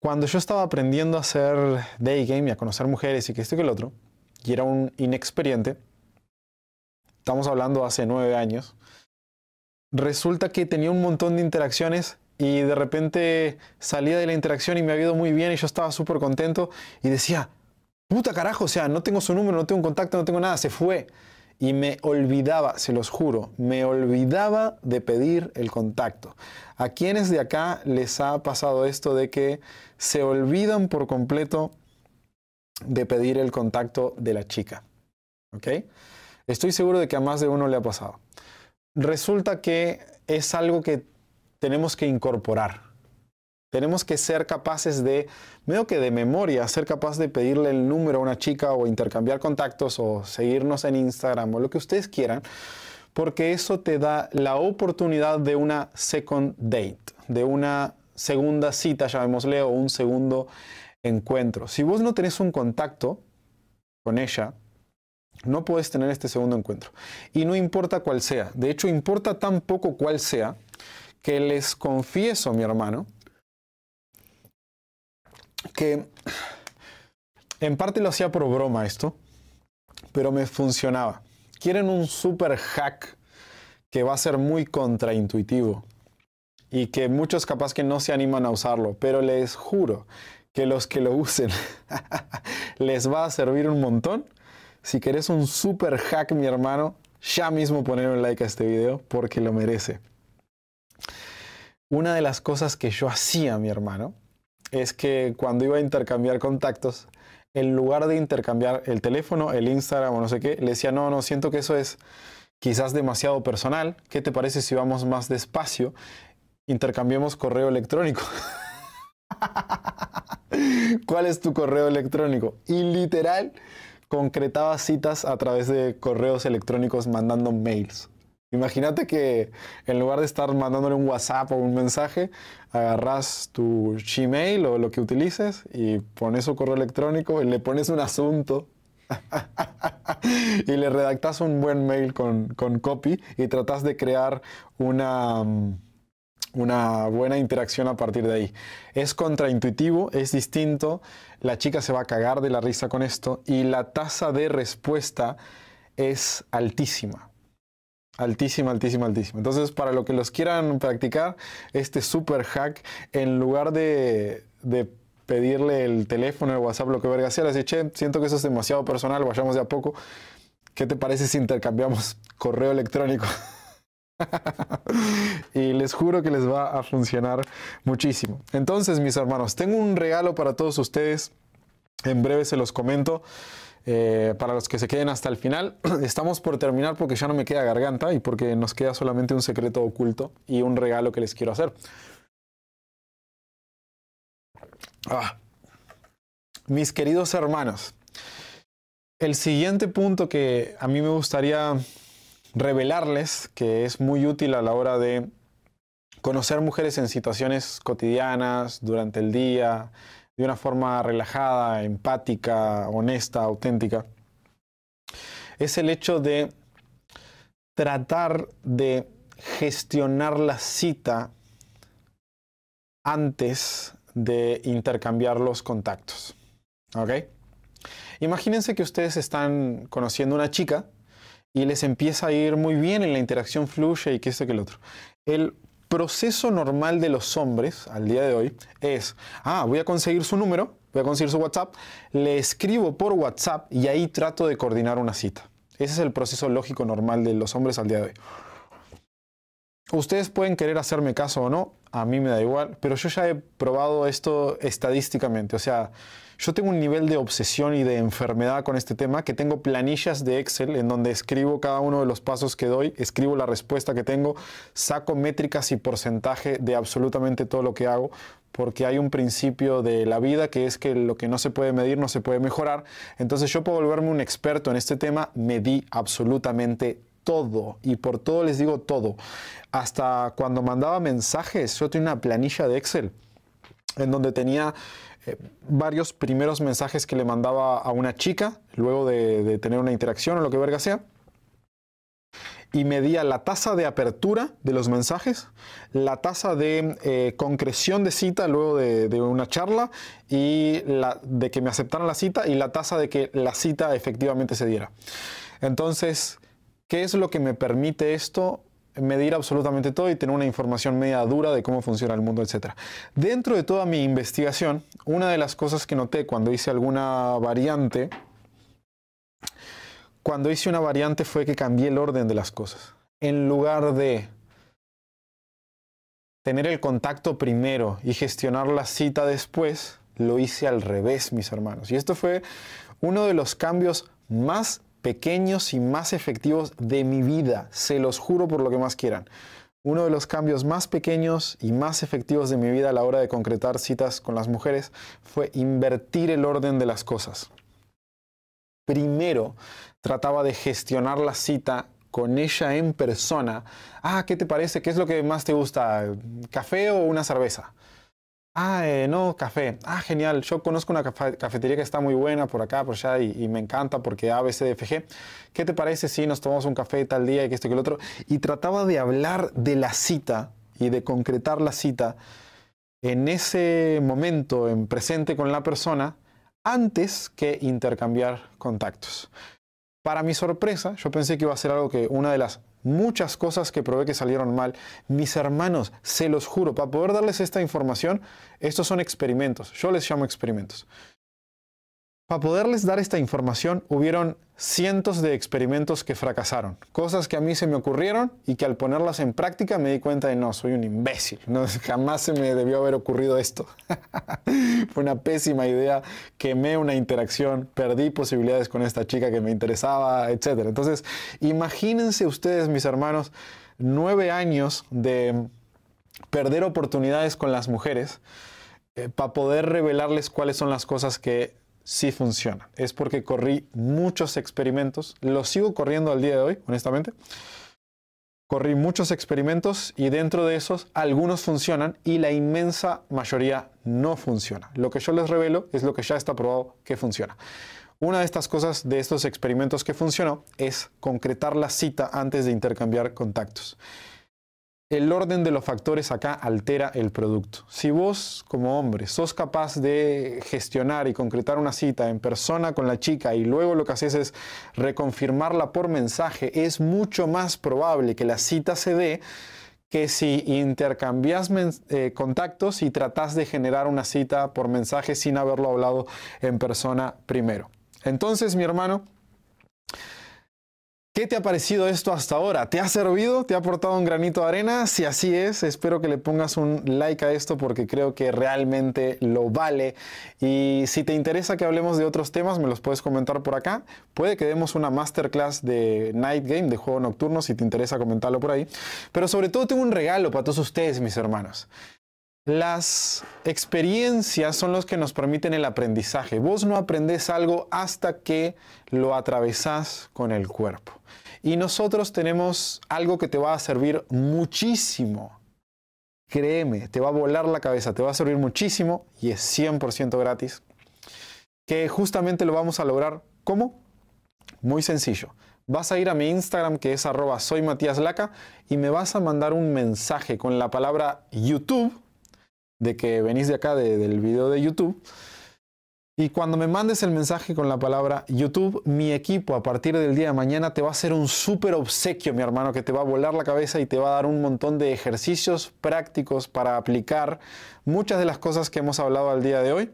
cuando yo estaba aprendiendo a hacer day game y a conocer mujeres y que esto y que el otro, y era un inexperiente, estamos hablando hace nueve años, resulta que tenía un montón de interacciones y de repente salía de la interacción y me había ido muy bien y yo estaba súper contento y decía, puta carajo, o sea, no tengo su número, no tengo contacto, no tengo nada, se fue y me olvidaba, se los juro, me olvidaba de pedir el contacto. ¿A quienes de acá les ha pasado esto de que se olvidan por completo de pedir el contacto de la chica? ¿Ok? Estoy seguro de que a más de uno le ha pasado. Resulta que es algo que tenemos que incorporar. Tenemos que ser capaces de, medio que de memoria, ser capaz de pedirle el número a una chica o intercambiar contactos o seguirnos en Instagram o lo que ustedes quieran, porque eso te da la oportunidad de una second date, de una segunda cita, llamémosle, o un segundo encuentro. Si vos no tenés un contacto con ella, no puedes tener este segundo encuentro. Y no importa cuál sea. De hecho, importa tan poco cuál sea que les confieso, mi hermano, que en parte lo hacía por broma esto, pero me funcionaba. Quieren un super hack que va a ser muy contraintuitivo y que muchos capaz que no se animan a usarlo, pero les juro que los que lo usen les va a servir un montón. Si querés un super hack, mi hermano, ya mismo poner un like a este video porque lo merece. Una de las cosas que yo hacía, mi hermano, es que cuando iba a intercambiar contactos, en lugar de intercambiar el teléfono, el Instagram o no sé qué, le decía, no, no, siento que eso es quizás demasiado personal. ¿Qué te parece si vamos más despacio? Intercambiemos correo electrónico. ¿Cuál es tu correo electrónico? Y literal, concretaba citas a través de correos electrónicos mandando mails. Imagínate que en lugar de estar mandándole un WhatsApp o un mensaje, agarras tu Gmail o lo que utilices y pones su correo electrónico y le pones un asunto y le redactas un buen mail con, con copy y tratas de crear una, una buena interacción a partir de ahí. Es contraintuitivo, es distinto, la chica se va a cagar de la risa con esto y la tasa de respuesta es altísima. Altísima, altísima, altísima. Entonces, para lo que los quieran practicar, este super hack, en lugar de, pedirle el teléfono, el WhatsApp, lo que verga sea, les dice, siento que eso es demasiado personal, vayamos de a poco. ¿Qué te parece si intercambiamos correo electrónico? y les juro que les va a funcionar muchísimo. Entonces, mis hermanos, tengo un regalo para todos ustedes. En breve se los comento. Eh, para los que se queden hasta el final, estamos por terminar porque ya no me queda garganta y porque nos queda solamente un secreto oculto y un regalo que les quiero hacer. Ah. Mis queridos hermanos, el siguiente punto que a mí me gustaría revelarles, que es muy útil a la hora de conocer mujeres en situaciones cotidianas, durante el día, de una forma relajada, empática, honesta, auténtica, es el hecho de tratar de gestionar la cita antes de intercambiar los contactos. ¿Ok? Imagínense que ustedes están conociendo a una chica y les empieza a ir muy bien en la interacción fluye y que este que el otro. Proceso normal de los hombres al día de hoy es, ah, voy a conseguir su número, voy a conseguir su WhatsApp, le escribo por WhatsApp y ahí trato de coordinar una cita. Ese es el proceso lógico normal de los hombres al día de hoy. ustedes pueden querer hacerme caso o no, a mí me da igual, pero yo ya he probado esto estadísticamente, o sea, yo tengo un nivel de obsesión y de enfermedad con este tema que tengo planillas de Excel en donde escribo cada uno de los pasos que doy, escribo la respuesta que tengo, saco métricas y porcentaje de absolutamente todo lo que hago, porque hay un principio de la vida que es que lo que no se puede medir no se puede mejorar. Entonces yo puedo volverme un experto en este tema, medí absolutamente todo y por todo les digo todo. Hasta cuando mandaba mensajes, yo tenía una planilla de Excel en donde tenía eh, varios primeros mensajes que le mandaba a una chica, luego de, tener una interacción o lo que verga sea, y medía la tasa de apertura de los mensajes, la tasa de eh, concreción de cita luego de, una charla y la de que me aceptaran la cita y la tasa de que la cita efectivamente se diera. Entonces, ¿qué es lo que me permite esto? Medir absolutamente todo y tener una información media dura de cómo funciona el mundo, etc. Dentro de toda mi investigación, una de las cosas que noté cuando hice alguna variante, cuando hice una variante fue que cambié el orden de las cosas. En lugar de tener el contacto primero y gestionar la cita después, lo hice al revés, mis hermanos. Y esto fue uno de los cambios más pequeños y más efectivos de mi vida, se los juro por lo que más quieran. Uno de los cambios más pequeños y más efectivos de mi vida a la hora de concretar citas con las mujeres fue invertir el orden de las cosas. Primero, trataba de gestionar la cita con ella en persona. Ah, ¿qué te parece? ¿Qué es lo que más te gusta? ¿Café o una cerveza? Ah, eh, no, café. Ah, genial. Yo conozco una cafetería que está muy buena por acá, por allá, y, me encanta porque ABCDFG. ¿Qué te parece si nos tomamos un café tal día y que esto y que el otro? Y trataba de hablar de la cita y de concretar la cita en ese momento, en presente con la persona, antes que intercambiar contactos. Para mi sorpresa, yo pensé que iba a ser algo que una de las muchas cosas que probé que salieron mal. Mis hermanos, se los juro, para poder darles esta información, estos son experimentos. Yo les llamo experimentos. Para poderles dar esta información, hubieron cientos de experimentos que fracasaron. Cosas que a mí se me ocurrieron y que al ponerlas en práctica me di cuenta de no, soy un imbécil. No, jamás se me debió haber ocurrido esto. Fue una pésima idea. Quemé una interacción, perdí posibilidades con esta chica que me interesaba, etc. Entonces, imagínense ustedes, mis hermanos, nueve años de perder oportunidades con las mujeres eh, para poder revelarles cuáles son las cosas que sí funciona. Es porque corrí muchos experimentos, los sigo corriendo al día de hoy, honestamente. Corrí muchos experimentos y dentro de esos algunos funcionan y la inmensa mayoría no funciona. Lo que yo les revelo es lo que ya está probado que funciona. Una de estas cosas de estos experimentos que funcionó es concretar la cita antes de intercambiar contactos el orden de los factores acá altera el producto. Si vos como hombre sos capaz de gestionar y concretar una cita en persona con la chica y luego lo que haces es reconfirmarla por mensaje, es mucho más probable que la cita se dé que si intercambias eh, contactos y tratas de generar una cita por mensaje sin haberlo hablado en persona primero. Entonces, mi hermano, ¿Qué te ha parecido esto hasta ahora? ¿Te ha servido? ¿Te ha aportado un granito de arena? Si así es, espero que le pongas un like a esto porque creo que realmente lo vale. Y si te interesa que hablemos de otros temas, me los puedes comentar por acá. Puede que demos una masterclass de Night Game, de juego nocturno, si te interesa comentarlo por ahí. Pero sobre todo tengo un regalo para todos ustedes, mis hermanos. Las experiencias son los que nos permiten el aprendizaje. Vos no aprendes algo hasta que lo atravesás con el cuerpo. Y nosotros tenemos algo que te va a servir muchísimo. Créeme, te va a volar la cabeza, te va a servir muchísimo y es 100% gratis. Que justamente lo vamos a lograr. ¿Cómo? Muy sencillo. Vas a ir a mi Instagram que es arroba soy Matías Laca y me vas a mandar un mensaje con la palabra YouTube de que venís de acá del video de YouTube. Y cuando me mandes el mensaje con la palabra YouTube, mi equipo a partir del día de mañana te va a hacer un súper obsequio, mi hermano, que te va a volar la cabeza y te va a dar un montón de ejercicios prácticos para aplicar muchas de las cosas que hemos hablado al día de hoy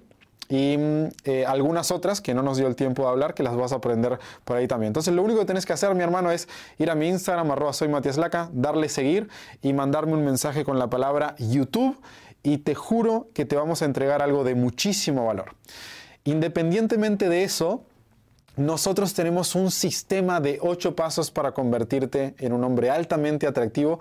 y mm, eh, algunas otras que no nos dio el tiempo de hablar, que las vas a aprender por ahí también. Entonces, lo único que tienes que hacer, mi hermano, es ir a mi Instagram, arroba soy Matías Laca, darle seguir y mandarme un mensaje con la palabra YouTube y te juro que te vamos a entregar algo de muchísimo valor. Independientemente de eso, nosotros tenemos un sistema de ocho pasos para convertirte en un hombre altamente atractivo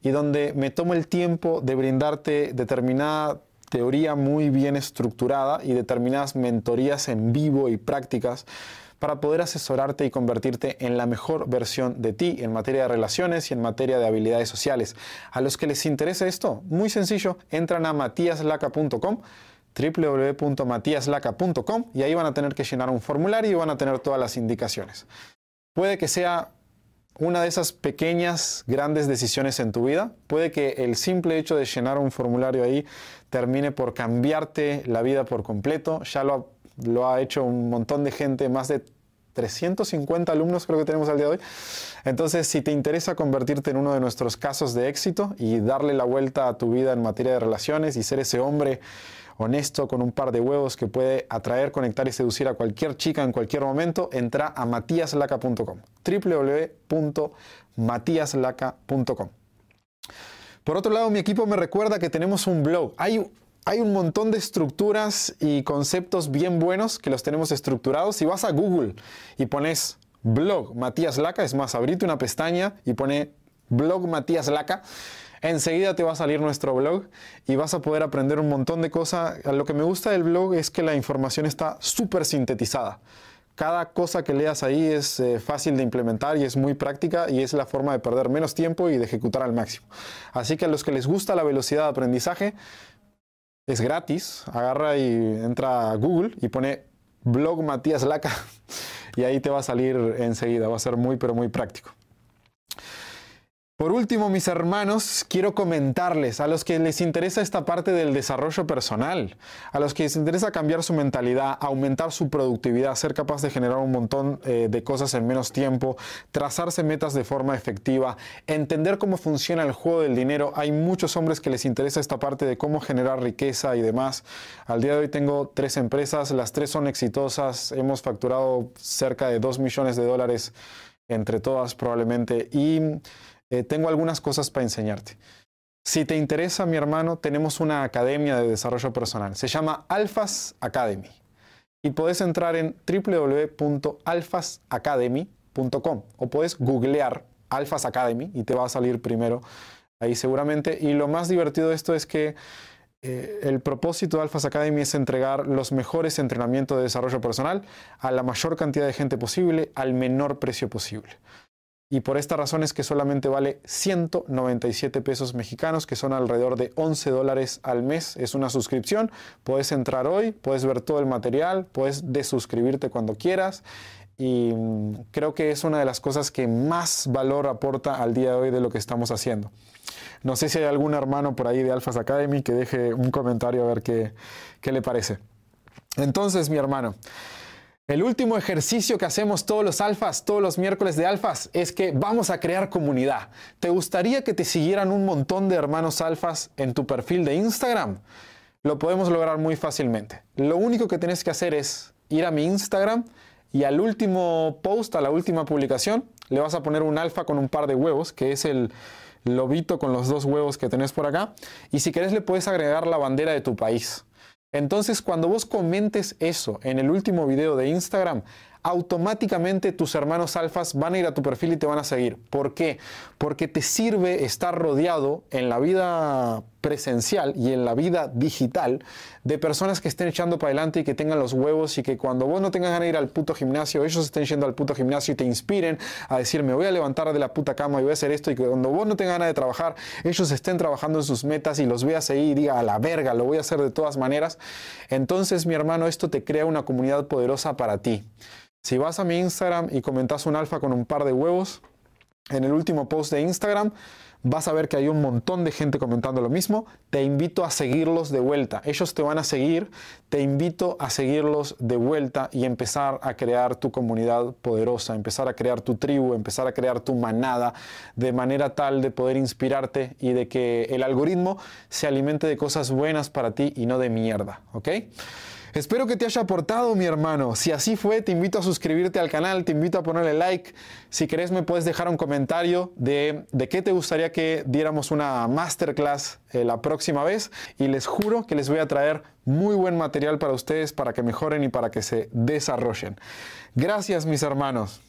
y donde me tomo el tiempo de brindarte determinada teoría muy bien estructurada y determinadas mentorías en vivo y prácticas para poder asesorarte y convertirte en la mejor versión de ti en materia de relaciones y en materia de habilidades sociales. A los que les interesa esto, muy sencillo, entran a matiaslaca.com www.matiaslaca.com y ahí van a tener que llenar un formulario y van a tener todas las indicaciones. Puede que sea una de esas pequeñas, grandes decisiones en tu vida. Puede que el simple hecho de llenar un formulario ahí termine por cambiarte la vida por completo. Ya lo, lo ha hecho un montón de gente, más de 350 alumnos creo que tenemos al día de hoy. Entonces, si te interesa convertirte en uno de nuestros casos de éxito y darle la vuelta a tu vida en materia de relaciones y ser ese hombre honesto, con un par de huevos que puede atraer, conectar y seducir a cualquier chica en cualquier momento, entra a matiaslaca.com. www.matiaslaca.com. Por otro lado, mi equipo me recuerda que tenemos un blog. Hay, hay un montón de estructuras y conceptos bien buenos que los tenemos estructurados. Si vas a Google y pones blog Matías Laca, es más, abrite una pestaña y pone blog Matías Laca enseguida te va a salir nuestro blog y vas a poder aprender un montón de cosas. Lo que me gusta del blog es que la información está súper sintetizada. Cada cosa que leas ahí es eh, fácil de implementar y es muy práctica y es la forma de perder menos tiempo y de ejecutar al máximo. Así que a los que les gusta la velocidad de aprendizaje, es gratis. Agarra y entra a Google y pone blog Matías Laca y ahí te va a salir enseguida. Va a ser muy, pero muy práctico. Por último, mis hermanos, quiero comentarles a los que les interesa esta parte del desarrollo personal, a los que les interesa cambiar su mentalidad, aumentar su productividad, ser capaz de generar un montón eh, de cosas en menos tiempo, trazarse metas de forma efectiva, entender cómo funciona el juego del dinero. Hay muchos hombres que les interesa esta parte de cómo generar riqueza y demás. Al día de hoy tengo tres empresas, las tres son exitosas, hemos facturado cerca de 2 millones de dólares entre todas probablemente y eh, tengo algunas cosas para enseñarte. Si te interesa, mi hermano, tenemos una academia de desarrollo personal. Se llama Alphas Academy. Y puedes entrar en www.alphasacademy.com o puedes googlear Alphas Academy y te va a salir primero ahí seguramente. Y lo más divertido de esto es que eh, el propósito de Alphas Academy es entregar los mejores entrenamientos de desarrollo personal a la mayor cantidad de gente posible al menor precio posible y por esta razón es que solamente vale 197 pesos mexicanos, que son alrededor de 11 dólares al mes. Es una suscripción, puedes entrar hoy, puedes ver todo el material, puedes desuscribirte cuando quieras y mm, creo que es una de las cosas que más valor aporta al día de hoy de lo que estamos haciendo. No sé si hay algún hermano por ahí de Alphas Academy que deje un comentario a ver qué, qué le parece. Entonces, mi hermano, el último ejercicio que hacemos todos los alfas, todos los miércoles de alfas, es que vamos a crear comunidad. ¿Te gustaría que te siguieran un montón de hermanos alfas en tu perfil de Instagram? Lo podemos lograr muy fácilmente. Lo único que tienes que hacer es ir a mi Instagram y al último post, a la última publicación, le vas a poner un alfa con un par de huevos, que es el lobito con los dos huevos que tenés por acá. Y si querés le puedes agregar la bandera de tu país. Entonces, cuando vos comentes eso en el último video de Instagram, automáticamente tus hermanos alfas van a ir a tu perfil y te van a seguir. ¿Por qué? Porque te sirve estar rodeado en la vida presencial y en la vida digital de personas que estén echando para adelante y que tengan los huevos y que cuando vos no tengas ganas de ir al puto gimnasio, ellos estén yendo al puto gimnasio y te inspiren a decir, me voy a levantar de la puta cama y voy a hacer esto y que cuando vos no tengas ganas de trabajar, ellos estén trabajando en sus metas y los veas ahí y diga, a la verga, lo voy a hacer de todas maneras. Entonces, mi hermano, esto te crea una comunidad poderosa para ti. Si vas a mi Instagram y comentas un alfa con un par de huevos, en el último post de Instagram vas a ver que hay un montón de gente comentando lo mismo. Te invito a seguirlos de vuelta. Ellos te van a seguir. Te invito a seguirlos de vuelta y empezar a crear tu comunidad poderosa, empezar a crear tu tribu, empezar a crear tu manada de manera tal de poder inspirarte y de que el algoritmo se alimente de cosas buenas para ti y no de mierda. ¿Ok? Espero que te haya aportado, mi hermano. Si así fue, te invito a suscribirte al canal, te invito a ponerle like. Si querés, me puedes dejar un comentario de, de qué te gustaría que diéramos una masterclass eh, la próxima vez. Y les juro que les voy a traer muy buen material para ustedes, para que mejoren y para que se desarrollen. Gracias, mis hermanos.